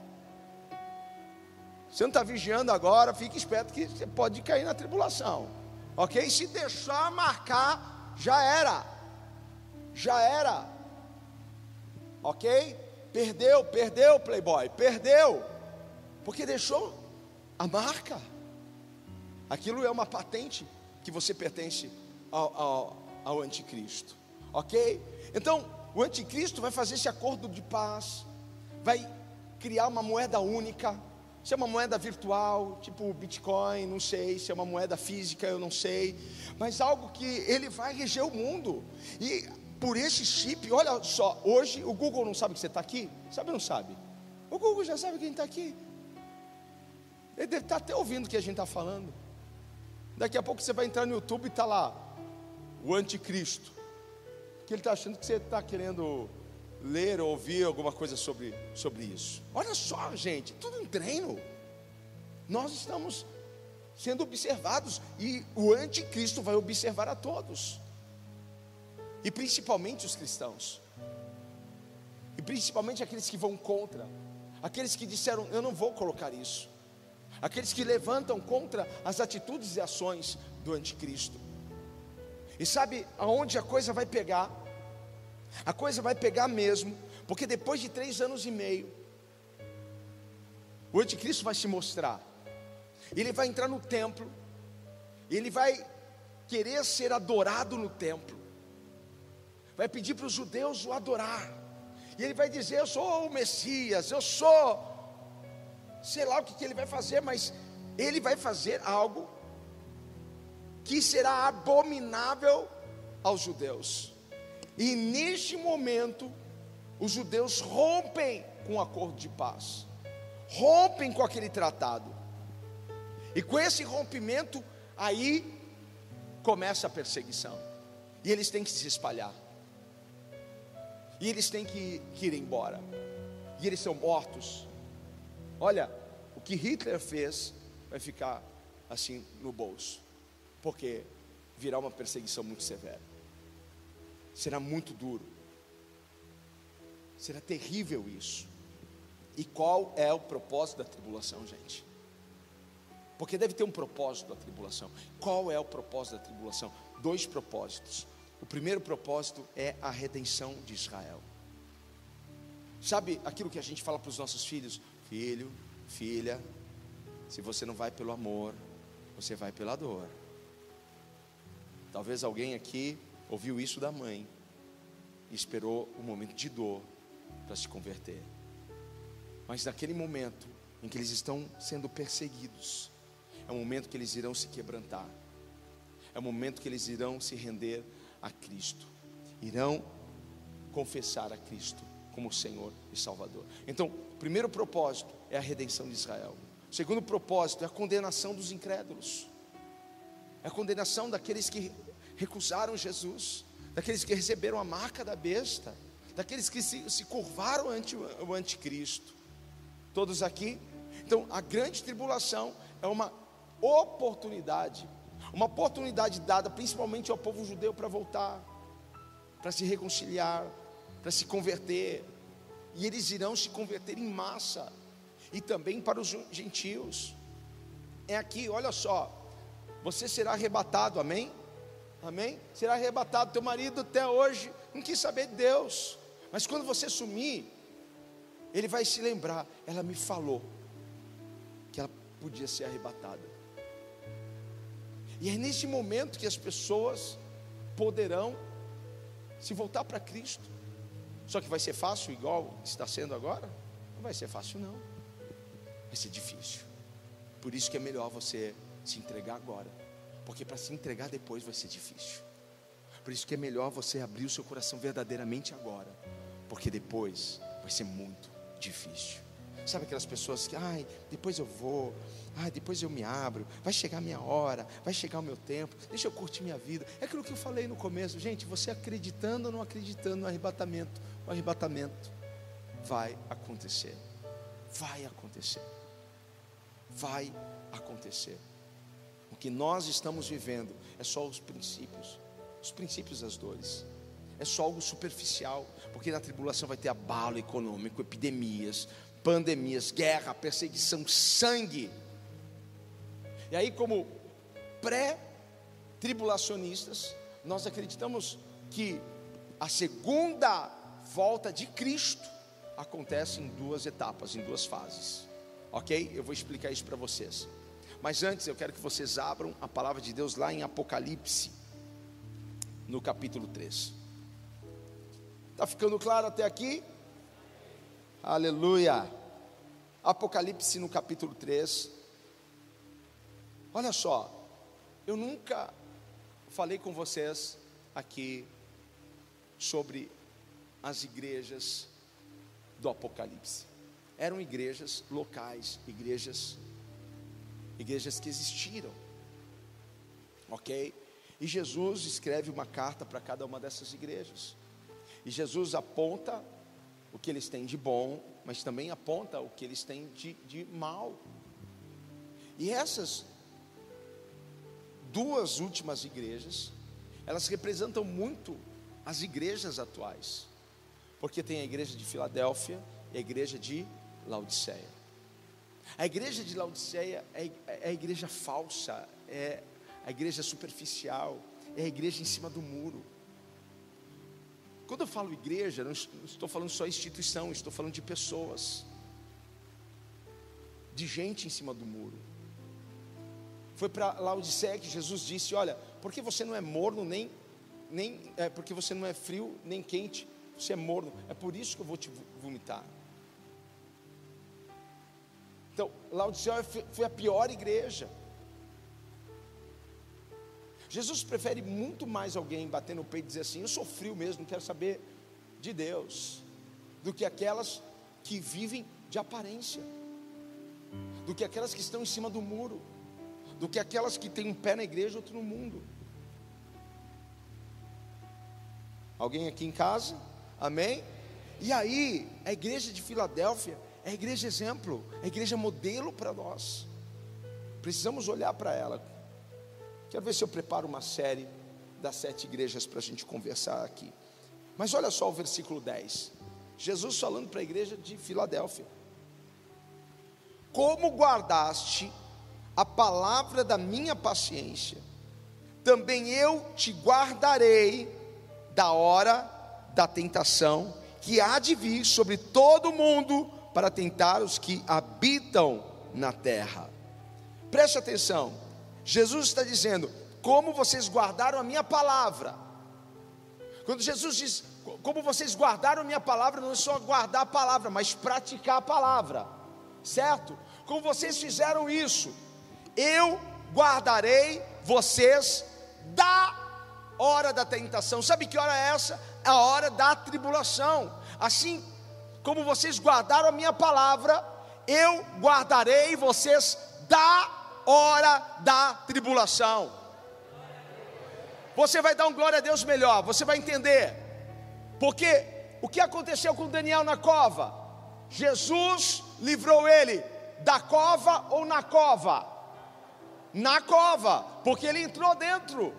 Você não está vigiando agora, fique esperto que você pode cair na tribulação. Ok? Se deixar marcar, já era. Já era. Ok? Perdeu, perdeu, Playboy, perdeu. Porque deixou a marca. Aquilo é uma patente que você pertence ao, ao, ao anticristo. Ok? Então, o anticristo vai fazer esse acordo de paz, vai criar uma moeda única. Se é uma moeda virtual, tipo Bitcoin, não sei. Se é uma moeda física, eu não sei. Mas algo que ele vai reger o mundo. E por esse chip, olha só, hoje o Google não sabe que você está aqui? Sabe ou não sabe? O Google já sabe quem está aqui. Ele deve estar tá até ouvindo o que a gente está falando. Daqui a pouco você vai entrar no YouTube e está lá, o anticristo que ele está achando que você está querendo ler ou ouvir alguma coisa sobre, sobre isso. Olha só, gente, tudo um treino. Nós estamos sendo observados e o anticristo vai observar a todos, e principalmente os cristãos, e principalmente aqueles que vão contra, aqueles que disseram: Eu não vou colocar isso, aqueles que levantam contra as atitudes e ações do anticristo. E sabe aonde a coisa vai pegar? A coisa vai pegar mesmo, porque depois de três anos e meio, o anticristo vai se mostrar. Ele vai entrar no templo, ele vai querer ser adorado no templo, vai pedir para os judeus o adorar, e ele vai dizer: Eu sou o Messias, eu sou, sei lá o que, que ele vai fazer, mas ele vai fazer algo que será abominável aos judeus. E neste momento, os judeus rompem com o acordo de paz, rompem com aquele tratado. E com esse rompimento, aí começa a perseguição. E eles têm que se espalhar. E eles têm que, ir embora. E eles são mortos. Olha, o que Hitler fez vai ficar assim no bolso. Porque virá uma perseguição muito severa. Será muito duro. Será terrível isso. E qual é o propósito da tribulação, gente? Porque deve ter um propósito da tribulação. Qual é o propósito da tribulação? Dois propósitos. O primeiro propósito é a redenção de Israel. Sabe aquilo que a gente fala para os nossos filhos? Filho, filha, se você não vai pelo amor, você vai pela dor. Talvez alguém aqui ouviu isso da mãe e esperou o um momento de dor para se converter. Mas naquele momento em que eles estão sendo perseguidos, é o momento que eles irão se quebrantar, é o momento que eles irão se render a Cristo, irão confessar a Cristo como Senhor e Salvador. Então, o primeiro propósito é a redenção de Israel. O segundo propósito é a condenação dos incrédulos, é a condenação daqueles que recusaram Jesus, daqueles que receberam a marca da besta, daqueles que se, se curvaram ante o anticristo. Todos aqui. Então, a grande tribulação é uma oportunidade, uma oportunidade dada principalmente ao povo judeu para voltar, para se reconciliar, para se converter, e eles irão se converter em massa, e também para os gentios. É aqui, olha só, você será arrebatado, amém? Amém? Será arrebatado. Teu marido até hoje não quis saber de Deus, mas quando você sumir, ele vai se lembrar. Ela me falou que ela podia ser arrebatada. E é nesse momento que as pessoas poderão se voltar para Cristo. Só que vai ser fácil igual está sendo agora? Não vai ser fácil não. Vai ser difícil. Por isso que é melhor você se entregar agora. Porque para se entregar depois vai ser difícil. Por isso que é melhor você abrir o seu coração verdadeiramente agora. Porque depois vai ser muito difícil. Sabe aquelas pessoas que, ai, depois eu vou, ai, depois eu me abro, vai chegar a minha hora, vai chegar o meu tempo, deixa eu curtir minha vida. É aquilo que eu falei no começo, gente, você acreditando ou não acreditando no arrebatamento, o arrebatamento vai acontecer. Vai acontecer. Vai acontecer. O que nós estamos vivendo é só os princípios, os princípios das dores. É só algo superficial, porque na tribulação vai ter abalo econômico, epidemias, pandemias, guerra, perseguição, sangue. E aí, como pré-tribulacionistas, nós acreditamos que a segunda volta de Cristo acontece em duas etapas, em duas fases. Ok? Eu vou explicar isso para vocês. Mas antes eu quero que vocês abram a palavra de Deus lá em Apocalipse, no capítulo 3. Está ficando claro até aqui? Aleluia. Apocalipse no capítulo 3. Olha só, eu nunca falei com vocês aqui sobre as igrejas do Apocalipse. Eram igrejas locais, igrejas igrejas que existiram. OK? E Jesus escreve uma carta para cada uma dessas igrejas. E Jesus aponta o que eles têm de bom, mas também aponta o que eles têm de, de mal. E essas duas últimas igrejas, elas representam muito as igrejas atuais, porque tem a igreja de Filadélfia e a igreja de Laodiceia. A igreja de Laodiceia é, é a igreja falsa, é a igreja superficial, é a igreja em cima do muro. Quando eu falo igreja, não estou falando só instituição, estou falando de pessoas, de gente em cima do muro. Foi para Laodiceia que Jesus disse: Olha, porque você não é morno, nem, nem é, porque você não é frio, nem quente, você é morno. É por isso que eu vou te vomitar. Então, Laodicea foi a pior igreja. Jesus prefere muito mais alguém bater no peito e dizer assim: Eu sou frio mesmo, não quero saber de Deus, do que aquelas que vivem de aparência, do que aquelas que estão em cima do muro, do que aquelas que têm um pé na igreja e outro no mundo. Alguém aqui em casa? Amém? E aí, a igreja de Filadélfia é a igreja exemplo, é a igreja modelo para nós. Precisamos olhar para ela. Quero ver se eu preparo uma série das sete igrejas para a gente conversar aqui. Mas olha só o versículo 10. Jesus falando para a igreja de Filadélfia: Como guardaste a palavra da minha paciência, também eu te guardarei da hora da tentação que há de vir sobre todo mundo para tentar os que habitam na terra. Preste atenção, Jesus está dizendo: como vocês guardaram a minha palavra. Quando Jesus diz, como vocês guardaram a minha palavra, não é só guardar a palavra, mas praticar a palavra, certo? Como vocês fizeram isso, eu guardarei vocês da hora da tentação. Sabe que hora é essa? A hora da tribulação. Assim como vocês guardaram a minha palavra, eu guardarei vocês da hora da tribulação. Você vai dar um glória a Deus melhor, você vai entender. Porque o que aconteceu com Daniel na cova? Jesus livrou ele da cova ou na cova? Na cova, porque ele entrou dentro.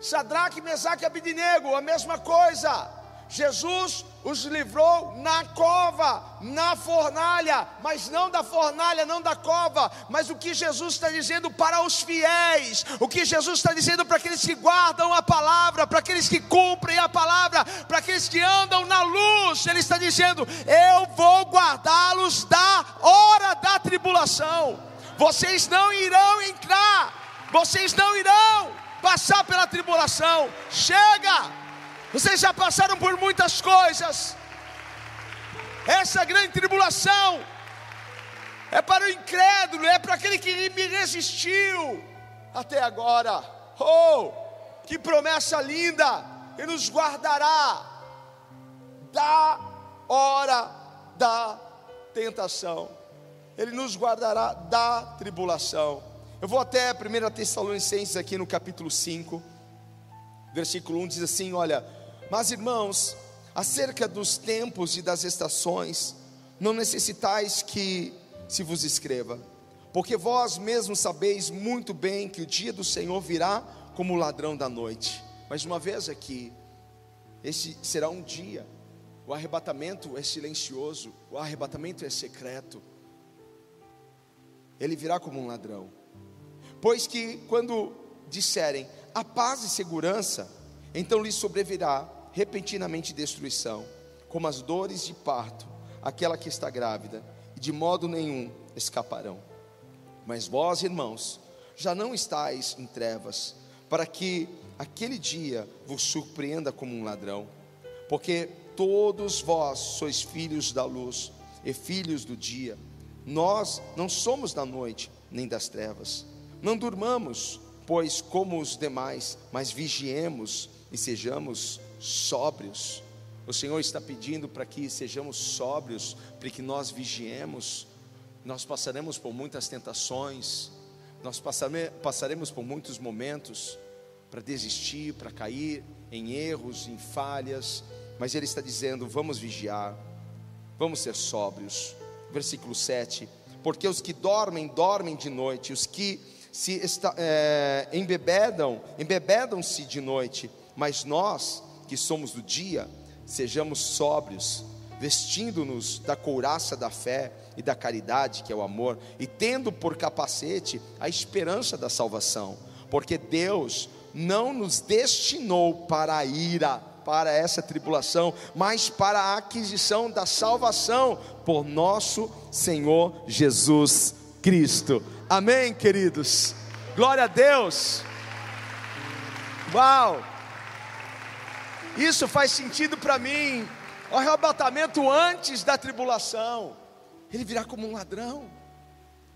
Sadraque, Mesaque e Abidinego, a mesma coisa. Jesus os livrou na cova, na fornalha, mas não da fornalha, não da cova, mas o que Jesus está dizendo para os fiéis, o que Jesus está dizendo para aqueles que guardam a palavra, para aqueles que cumprem a palavra, para aqueles que andam na luz, Ele está dizendo: Eu vou guardá-los da hora da tribulação, vocês não irão entrar, vocês não irão passar pela tribulação, chega vocês já passaram por muitas coisas. Essa grande tribulação é para o incrédulo, é para aquele que me resistiu até agora. Oh, que promessa linda! E nos guardará da hora da tentação. Ele nos guardará da tribulação. Eu vou até 1 Tessalonicenses aqui no capítulo 5, versículo 1 diz assim: Olha, mas irmãos, acerca dos tempos e das estações, não necessitais que se vos escreva, porque vós mesmos sabeis muito bem que o dia do Senhor virá como o ladrão da noite. Mas uma vez aqui, esse será um dia. O arrebatamento é silencioso, o arrebatamento é secreto. Ele virá como um ladrão. Pois que quando disserem a paz e segurança, então lhes sobrevirá repentinamente destruição, como as dores de parto, aquela que está grávida, e de modo nenhum escaparão. Mas vós, irmãos, já não estáis em trevas, para que aquele dia vos surpreenda como um ladrão, porque todos vós sois filhos da luz e filhos do dia. Nós não somos da noite nem das trevas. Não durmamos, pois como os demais, mas vigiemos e sejamos sóbrios. O Senhor está pedindo para que sejamos sóbrios, para que nós vigiemos. Nós passaremos por muitas tentações, nós passaremos por muitos momentos para desistir, para cair em erros, em falhas, mas Ele está dizendo: vamos vigiar, vamos ser sóbrios. Versículo 7: Porque os que dormem, dormem de noite, os que se é, embebedam, embebedam-se de noite, mas nós que somos do dia, sejamos sóbrios, vestindo-nos da couraça da fé e da caridade, que é o amor, e tendo por capacete a esperança da salvação, porque Deus não nos destinou para a ira, para essa tribulação, mas para a aquisição da salvação por nosso Senhor Jesus Cristo. Amém, queridos. Glória a Deus. Uau! Isso faz sentido para mim. O arrebatamento antes da tribulação, ele virá como um ladrão.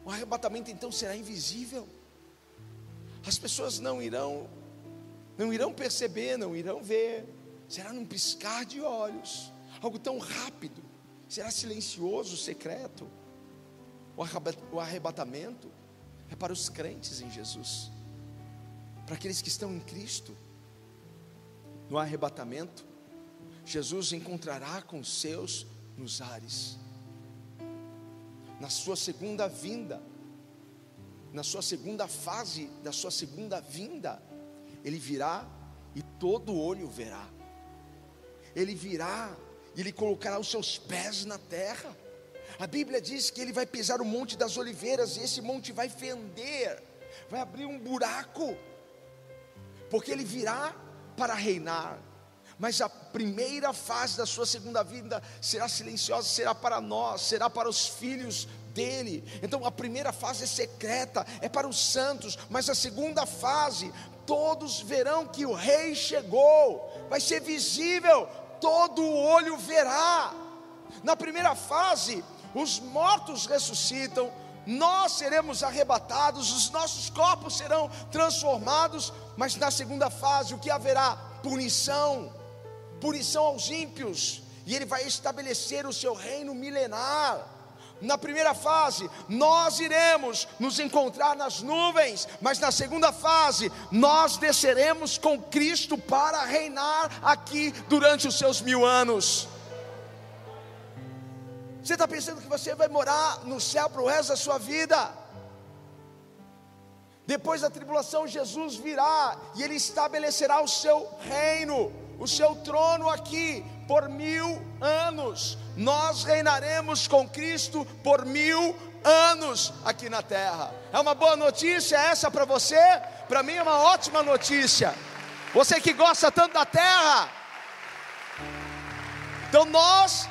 O arrebatamento então será invisível. As pessoas não irão não irão perceber, não irão ver. Será num piscar de olhos, algo tão rápido. Será silencioso, secreto. O arrebatamento é para os crentes em Jesus, para aqueles que estão em Cristo. No arrebatamento, Jesus encontrará com os seus nos ares. Na sua segunda vinda, na sua segunda fase da sua segunda vinda, ele virá e todo olho verá. Ele virá e ele colocará os seus pés na terra. A Bíblia diz que ele vai pisar o monte das oliveiras e esse monte vai fender, vai abrir um buraco, porque ele virá para reinar. Mas a primeira fase da sua segunda vinda será silenciosa, será para nós, será para os filhos dele. Então a primeira fase é secreta, é para os santos, mas a segunda fase, todos verão que o rei chegou, vai ser visível, todo olho verá. Na primeira fase, os mortos ressuscitam, nós seremos arrebatados, os nossos corpos serão transformados, mas na segunda fase, o que haverá? Punição, punição aos ímpios, e ele vai estabelecer o seu reino milenar. Na primeira fase, nós iremos nos encontrar nas nuvens, mas na segunda fase, nós desceremos com Cristo para reinar aqui durante os seus mil anos. Você está pensando que você vai morar no céu para o resto da sua vida? Depois da tribulação, Jesus virá e Ele estabelecerá o seu reino, o seu trono aqui por mil anos. Nós reinaremos com Cristo por mil anos aqui na terra. É uma boa notícia essa para você? Para mim é uma ótima notícia. Você que gosta tanto da terra. Então nós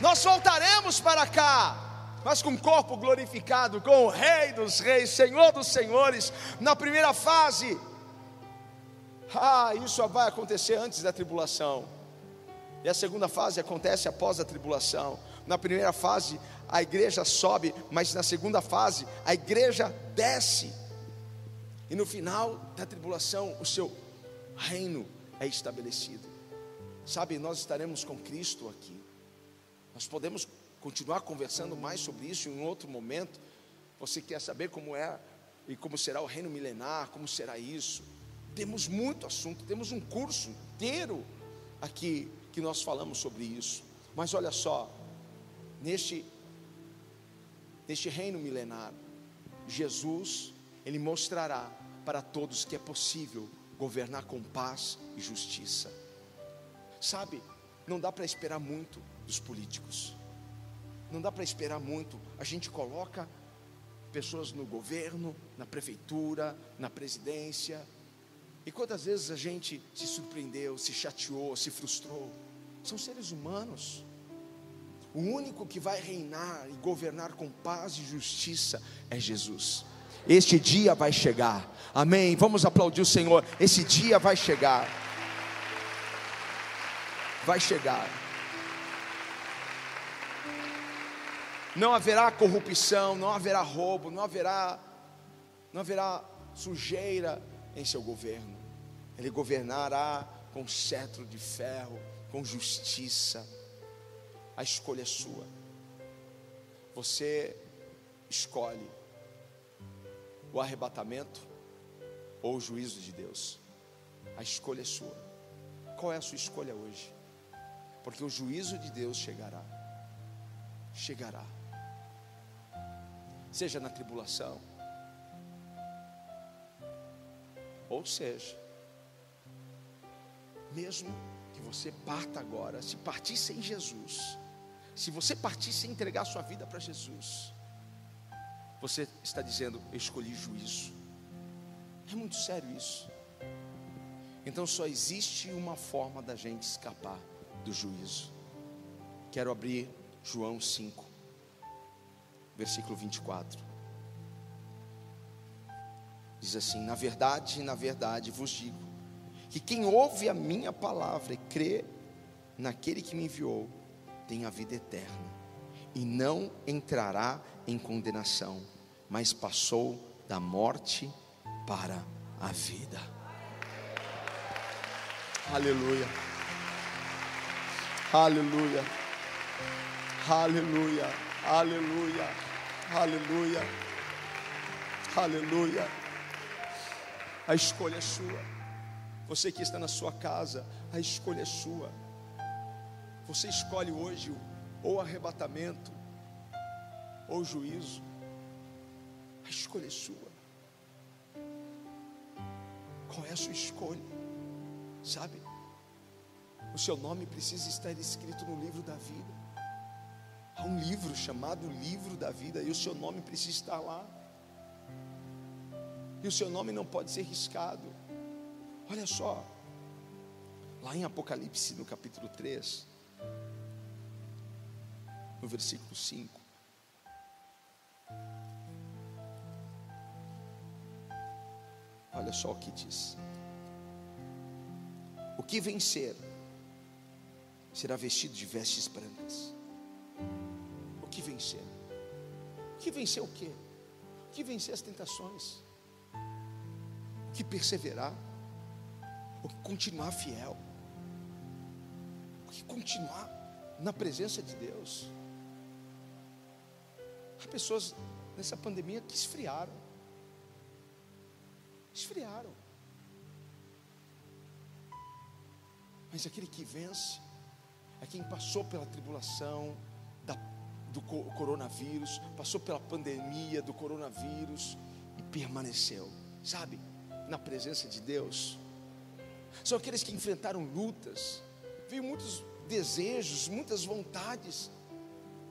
nós voltaremos para cá, mas com corpo glorificado, com o Rei dos Reis, Senhor dos Senhores, na primeira fase. Ah, isso vai acontecer antes da tribulação. E a segunda fase acontece após a tribulação. Na primeira fase, a igreja sobe, mas na segunda fase, a igreja desce. E no final da tribulação, o seu reino é estabelecido. Sabe, nós estaremos com Cristo aqui. Nós podemos continuar conversando mais sobre isso em outro momento. Você quer saber como é e como será o reino milenar, como será isso? Temos muito assunto, temos um curso inteiro aqui que nós falamos sobre isso. Mas olha só, neste neste reino milenar, Jesus, ele mostrará para todos que é possível governar com paz e justiça. Sabe, não dá para esperar muito dos políticos. Não dá para esperar muito. A gente coloca pessoas no governo, na prefeitura, na presidência. E quantas vezes a gente se surpreendeu, se chateou, se frustrou? São seres humanos. O único que vai reinar e governar com paz e justiça é Jesus. Este dia vai chegar. Amém. Vamos aplaudir o Senhor. Esse dia vai chegar. Vai chegar. Não haverá corrupção, não haverá roubo, não haverá, não haverá sujeira em seu governo. Ele governará com cetro de ferro, com justiça. A escolha é sua. Você escolhe o arrebatamento ou o juízo de Deus. A escolha é sua. Qual é a sua escolha hoje? Porque o juízo de Deus chegará. Chegará seja na tribulação, ou seja, mesmo que você parta agora, se partir sem Jesus, se você partir sem entregar sua vida para Jesus, você está dizendo: Eu escolhi juízo. É muito sério isso. Então só existe uma forma da gente escapar do juízo. Quero abrir João 5 versículo 24. Diz assim: Na verdade, na verdade vos digo, que quem ouve a minha palavra e crê naquele que me enviou, tem a vida eterna, e não entrará em condenação, mas passou da morte para a vida. Aleluia. Aleluia. Aleluia. Aleluia. Aleluia. Aleluia. A escolha é sua. Você que está na sua casa, a escolha é sua. Você escolhe hoje ou arrebatamento ou juízo. A escolha é sua. Qual é a sua escolha? Sabe? O seu nome precisa estar escrito no livro da vida. Há um livro chamado Livro da Vida e o seu nome precisa estar lá. E o seu nome não pode ser riscado. Olha só, lá em Apocalipse, no capítulo 3, no versículo 5. Olha só o que diz: O que vencer será vestido de vestes brancas. Que vencer? Que vencer o quê? Que vencer as tentações? Que perseverar? O que continuar fiel? O que continuar na presença de Deus? Há pessoas nessa pandemia que esfriaram. Esfriaram. Mas aquele que vence é quem passou pela tribulação do coronavírus, passou pela pandemia do coronavírus e permaneceu, sabe, na presença de Deus. São aqueles que enfrentaram lutas, viu muitos desejos, muitas vontades,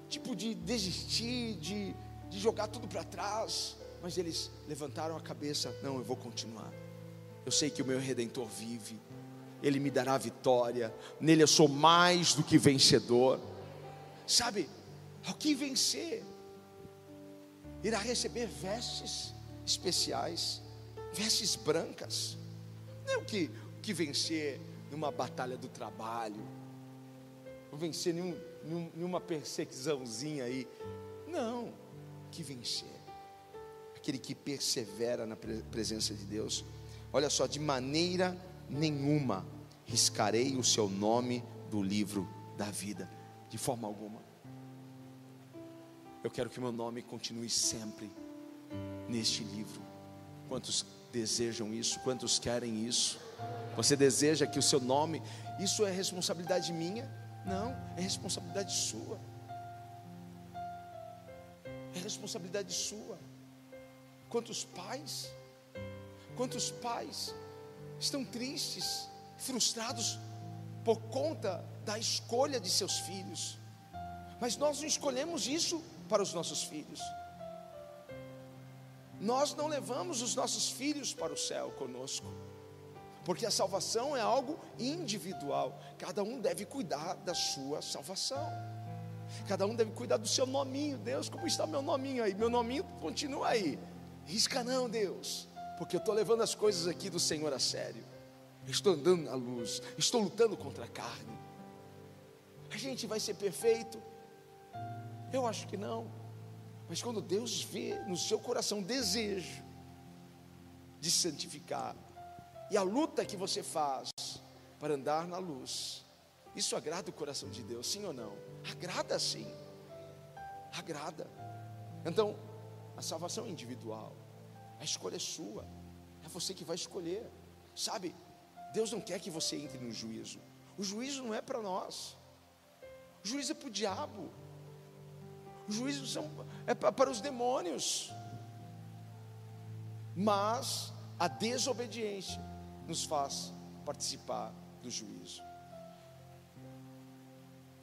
tipo de desistir, de, de jogar tudo para trás, mas eles levantaram a cabeça: não, eu vou continuar. Eu sei que o meu redentor vive, ele me dará vitória, nele eu sou mais do que vencedor. Sabe, ao que vencer, irá receber vestes especiais, vestes brancas. Não é o que, o que vencer numa batalha do trabalho, ou vencer nenhum, nenhuma perseguiçãozinha aí. Não, que vencer. Aquele que persevera na presença de Deus. Olha só, de maneira nenhuma riscarei o seu nome do livro da vida, de forma alguma. Eu quero que meu nome continue sempre neste livro. Quantos desejam isso? Quantos querem isso? Você deseja que o seu nome, isso é responsabilidade minha? Não, é responsabilidade sua. É responsabilidade sua. Quantos pais, quantos pais estão tristes, frustrados por conta da escolha de seus filhos. Mas nós não escolhemos isso para os nossos filhos. Nós não levamos os nossos filhos para o céu conosco. Porque a salvação é algo individual. Cada um deve cuidar da sua salvação. Cada um deve cuidar do seu nominho. Deus, como está meu nominho aí? Meu nominho continua aí. Risca não, Deus porque eu estou levando as coisas aqui do Senhor a sério. estou andando na luz, estou lutando contra a carne. A gente vai ser perfeito? Eu acho que não. Mas quando Deus vê no seu coração desejo de santificar, e a luta que você faz para andar na luz, isso agrada o coração de Deus, sim ou não? Agrada sim, agrada. Então, a salvação é individual. A escolha é sua. É você que vai escolher. Sabe? Deus não quer que você entre no juízo. O juízo não é para nós. O juízo é para o diabo. Juízo são, é para os demônios. Mas a desobediência nos faz participar do juízo.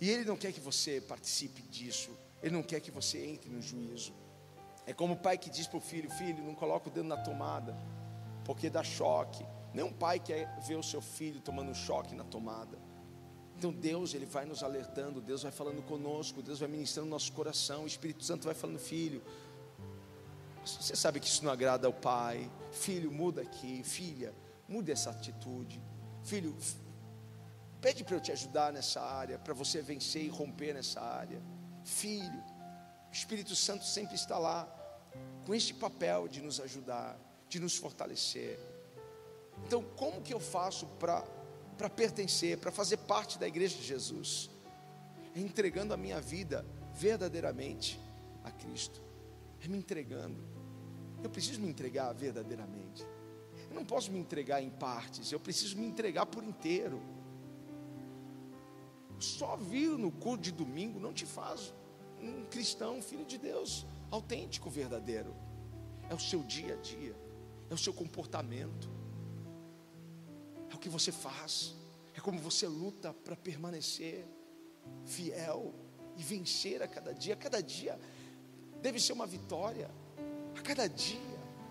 E Ele não quer que você participe disso. Ele não quer que você entre no juízo. É como o pai que diz para o filho: Filho, não coloca o dedo na tomada, porque dá choque. Nenhum pai quer ver o seu filho tomando choque na tomada. Então Deus, Ele vai nos alertando, Deus vai falando conosco, Deus vai ministrando nosso coração, o Espírito Santo vai falando, filho, Você sabe que isso não agrada ao pai. Filho, muda aqui. Filha, muda essa atitude. Filho, pede para eu te ajudar nessa área, para você vencer e romper nessa área. Filho, o Espírito Santo sempre está lá, com este papel de nos ajudar, de nos fortalecer. Então, como que eu faço para pertencer, para fazer parte da igreja de Jesus? É entregando a minha vida verdadeiramente a Cristo, é me entregando. Eu preciso me entregar verdadeiramente. Eu não posso me entregar em partes, eu preciso me entregar por inteiro. Só vir no culto de domingo não te faz um cristão, filho de Deus, autêntico, verdadeiro. É o seu dia a dia, é o seu comportamento, é o que você faz, é como você luta para permanecer fiel e vencer a cada dia. A cada dia deve ser uma vitória. A cada dia,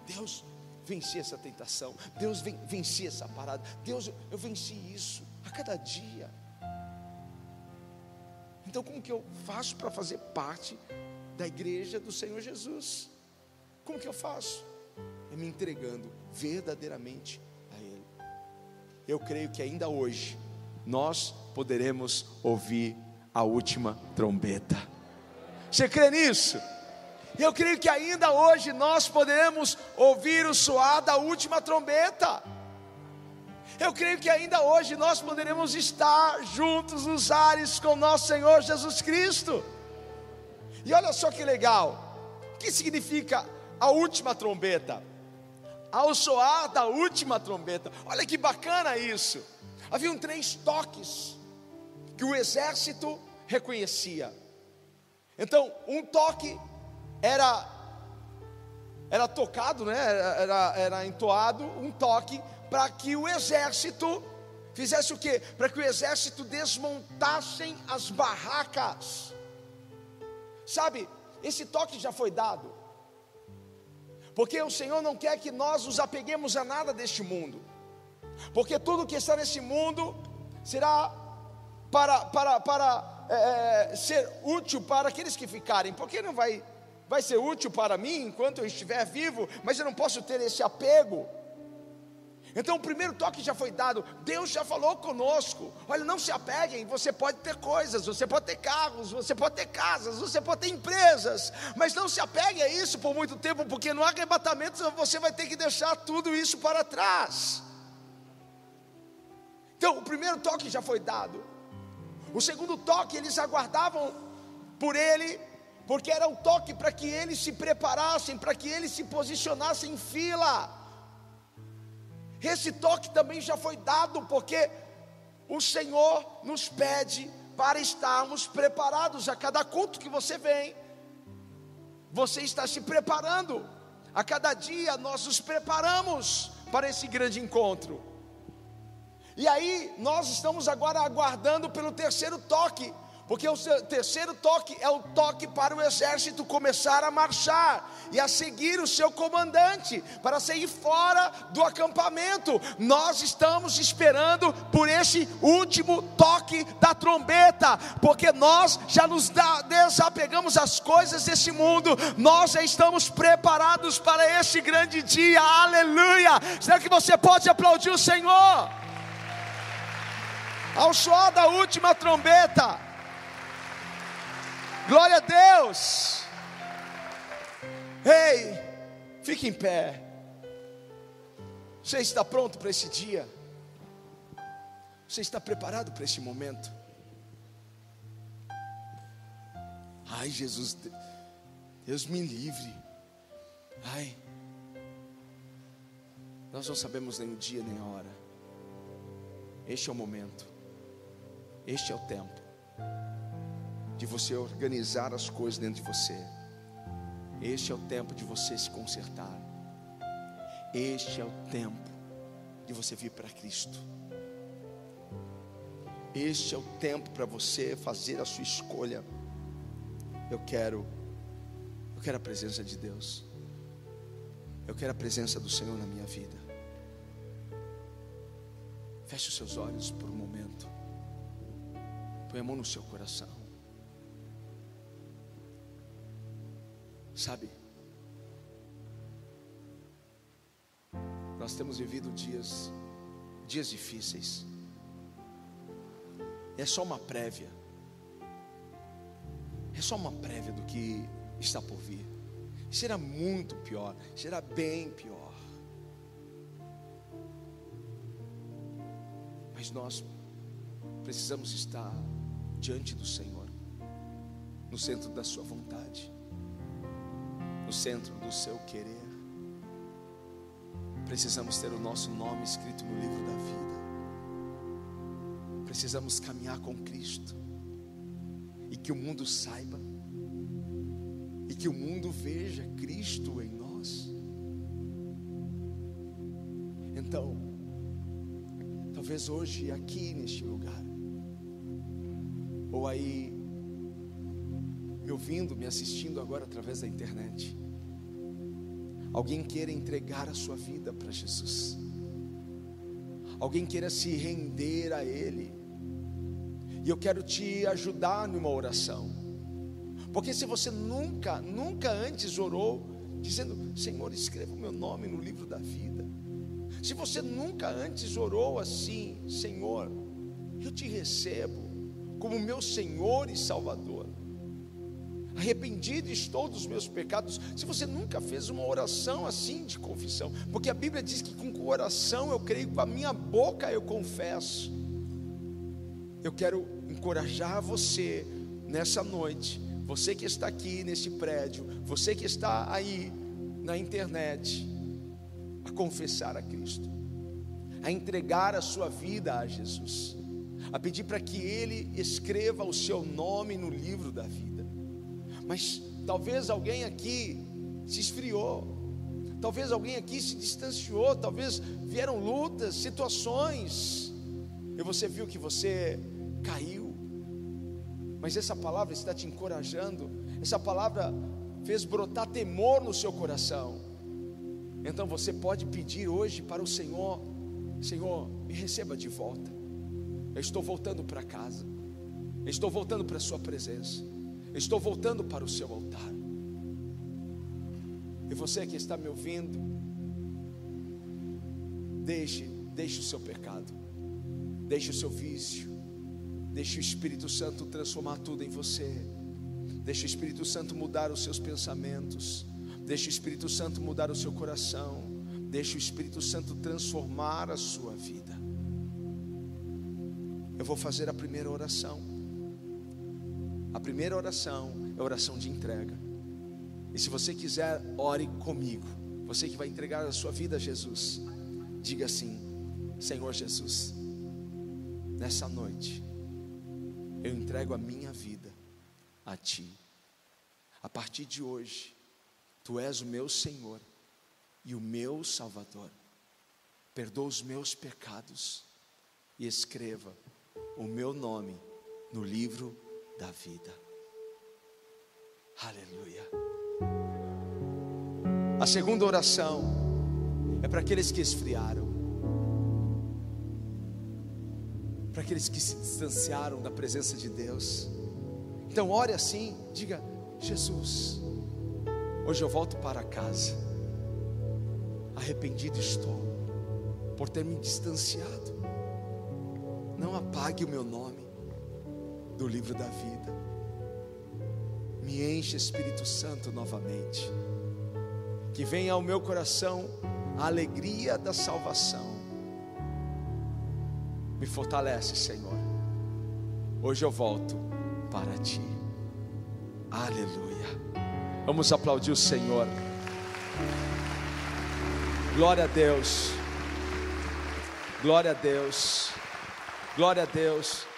Deus venci essa tentação, Deus venci essa parada, Deus, eu venci isso a cada dia. Então, como que eu faço para fazer parte da igreja do Senhor Jesus? Como que eu faço? É me entregando verdadeiramente. Eu creio que ainda hoje nós poderemos ouvir a última trombeta. Você crê nisso? Eu creio que ainda hoje nós poderemos ouvir o soar da última trombeta. Eu creio que ainda hoje nós poderemos estar juntos nos ares com nosso Senhor Jesus Cristo. E olha só que legal, o que significa a última trombeta? Ao soar da última trombeta, olha que bacana isso. Haviam três toques que o exército reconhecia. Então, um toque era era tocado, né? Era, era entoado um toque para que o exército fizesse o quê? Para que o exército desmontassem as barracas. Sabe, esse toque já foi dado. Porque o Senhor não quer que nós nos apeguemos a nada deste mundo. Porque tudo que está nesse mundo será para, para, para é, é ser útil para aqueles que ficarem. Porque não vai, vai ser útil para mim enquanto eu estiver vivo, mas eu não posso ter esse apego. Então o primeiro toque já foi dado, Deus já falou conosco. Olha, não se apeguem, você pode ter coisas, você pode ter carros, você pode ter casas, você pode ter empresas, mas não se apegue a isso por muito tempo, porque no arrebatamento você vai ter que deixar tudo isso para trás. Então o primeiro toque já foi dado. O segundo toque eles aguardavam por ele porque era um toque para que eles se preparassem, para que eles se posicionassem em fila. Esse toque também já foi dado, porque o Senhor nos pede para estarmos preparados a cada culto que você vem. Você está se preparando, a cada dia nós nos preparamos para esse grande encontro. E aí, nós estamos agora aguardando pelo terceiro toque, porque o terceiro toque é o toque para o exército começar a marchar e a seguir o seu comandante para sair fora do acampamento. Nós estamos esperando por esse último toque da trombeta, porque nós já nos desapegamos às coisas desse mundo, nós já estamos preparados para esse grande dia. Aleluia! Será que você pode aplaudir o Senhor? Ao soar da última trombeta, Glória a Deus. Ei, fique em pé. Você está pronto para esse dia? Você está preparado para esse momento? Ai, Jesus, Deus me livre. Ai, nós não sabemos nem o dia nem a hora. Este é o momento, este é o tempo de você organizar as coisas dentro de você. Este é o tempo de você se consertar. Este é o tempo de você vir para Cristo. Este é o tempo para você fazer a sua escolha. Eu quero, eu quero a presença de Deus. Eu quero a presença do Senhor na minha vida. Feche os seus olhos por um momento. Põe a mão no seu coração. Sabe? Nós temos vivido dias, dias difíceis. É só uma prévia. É só uma prévia do que está por vir. Será muito pior, será bem pior. Mas nós precisamos estar diante do Senhor, no centro da Sua vontade, no centro do seu querer. Precisamos ter o nosso nome escrito no livro da vida. Precisamos caminhar com Cristo. E que o mundo saiba. E que o mundo veja Cristo em nós. Então, talvez hoje aqui neste lugar, ou aí ouvindo, me assistindo agora através da internet, alguém queira entregar a sua vida para Jesus, alguém queira se render a Ele, e eu quero te ajudar numa oração, porque se você nunca, nunca antes orou, dizendo: Senhor, escreva o meu nome no livro da vida, se você nunca antes orou assim, Senhor, eu te recebo como meu Senhor e Salvador arrependido estou dos meus pecados. Se você nunca fez uma oração assim de confissão, porque a Bíblia diz que com o coração eu creio, com a minha boca eu confesso. Eu quero encorajar você nessa noite, você que está aqui nesse prédio, você que está aí na internet, a confessar a Cristo, a entregar a sua vida a Jesus, a pedir para que Ele escreva o seu nome no livro da vida. Mas talvez alguém aqui se esfriou. Talvez alguém aqui se distanciou, talvez vieram lutas, situações, e você viu que você caiu. Mas essa palavra está te encorajando, essa palavra fez brotar temor no seu coração. Então você pode pedir hoje para o Senhor: Senhor, me receba de volta. Eu estou voltando para casa, eu estou voltando para a Sua presença. Estou voltando para o seu altar. E você que está me ouvindo, deixe, deixe o seu pecado, deixe o seu vício, deixe o Espírito Santo transformar tudo em você, deixe o Espírito Santo mudar os seus pensamentos, deixe o Espírito Santo mudar o seu coração, deixe o Espírito Santo transformar a sua vida. Eu vou fazer a primeira oração. A primeira oração é oração de entrega. E se você quiser, ore comigo. Você que vai entregar a sua vida a Jesus, diga assim: Senhor Jesus, nessa noite, eu entrego a minha vida a Ti. A partir de hoje, Tu és o meu Senhor e o meu Salvador. Perdoa os meus pecados e escreva o meu nome no livro da vida. Aleluia. A segunda oração é para aqueles que esfriaram, para aqueles que se distanciaram da presença de Deus. Então, ore assim, diga: Jesus, hoje eu volto para casa, arrependido estou por ter me distanciado. Não apague o meu nome do livro da vida. Me enche, Espírito Santo, novamente. Que venha ao meu coração a alegria da salvação. Me fortalece, Senhor. Hoje eu volto para ti. Aleluia. Vamos aplaudir o Senhor. Glória a Deus. Glória a Deus. Glória a Deus.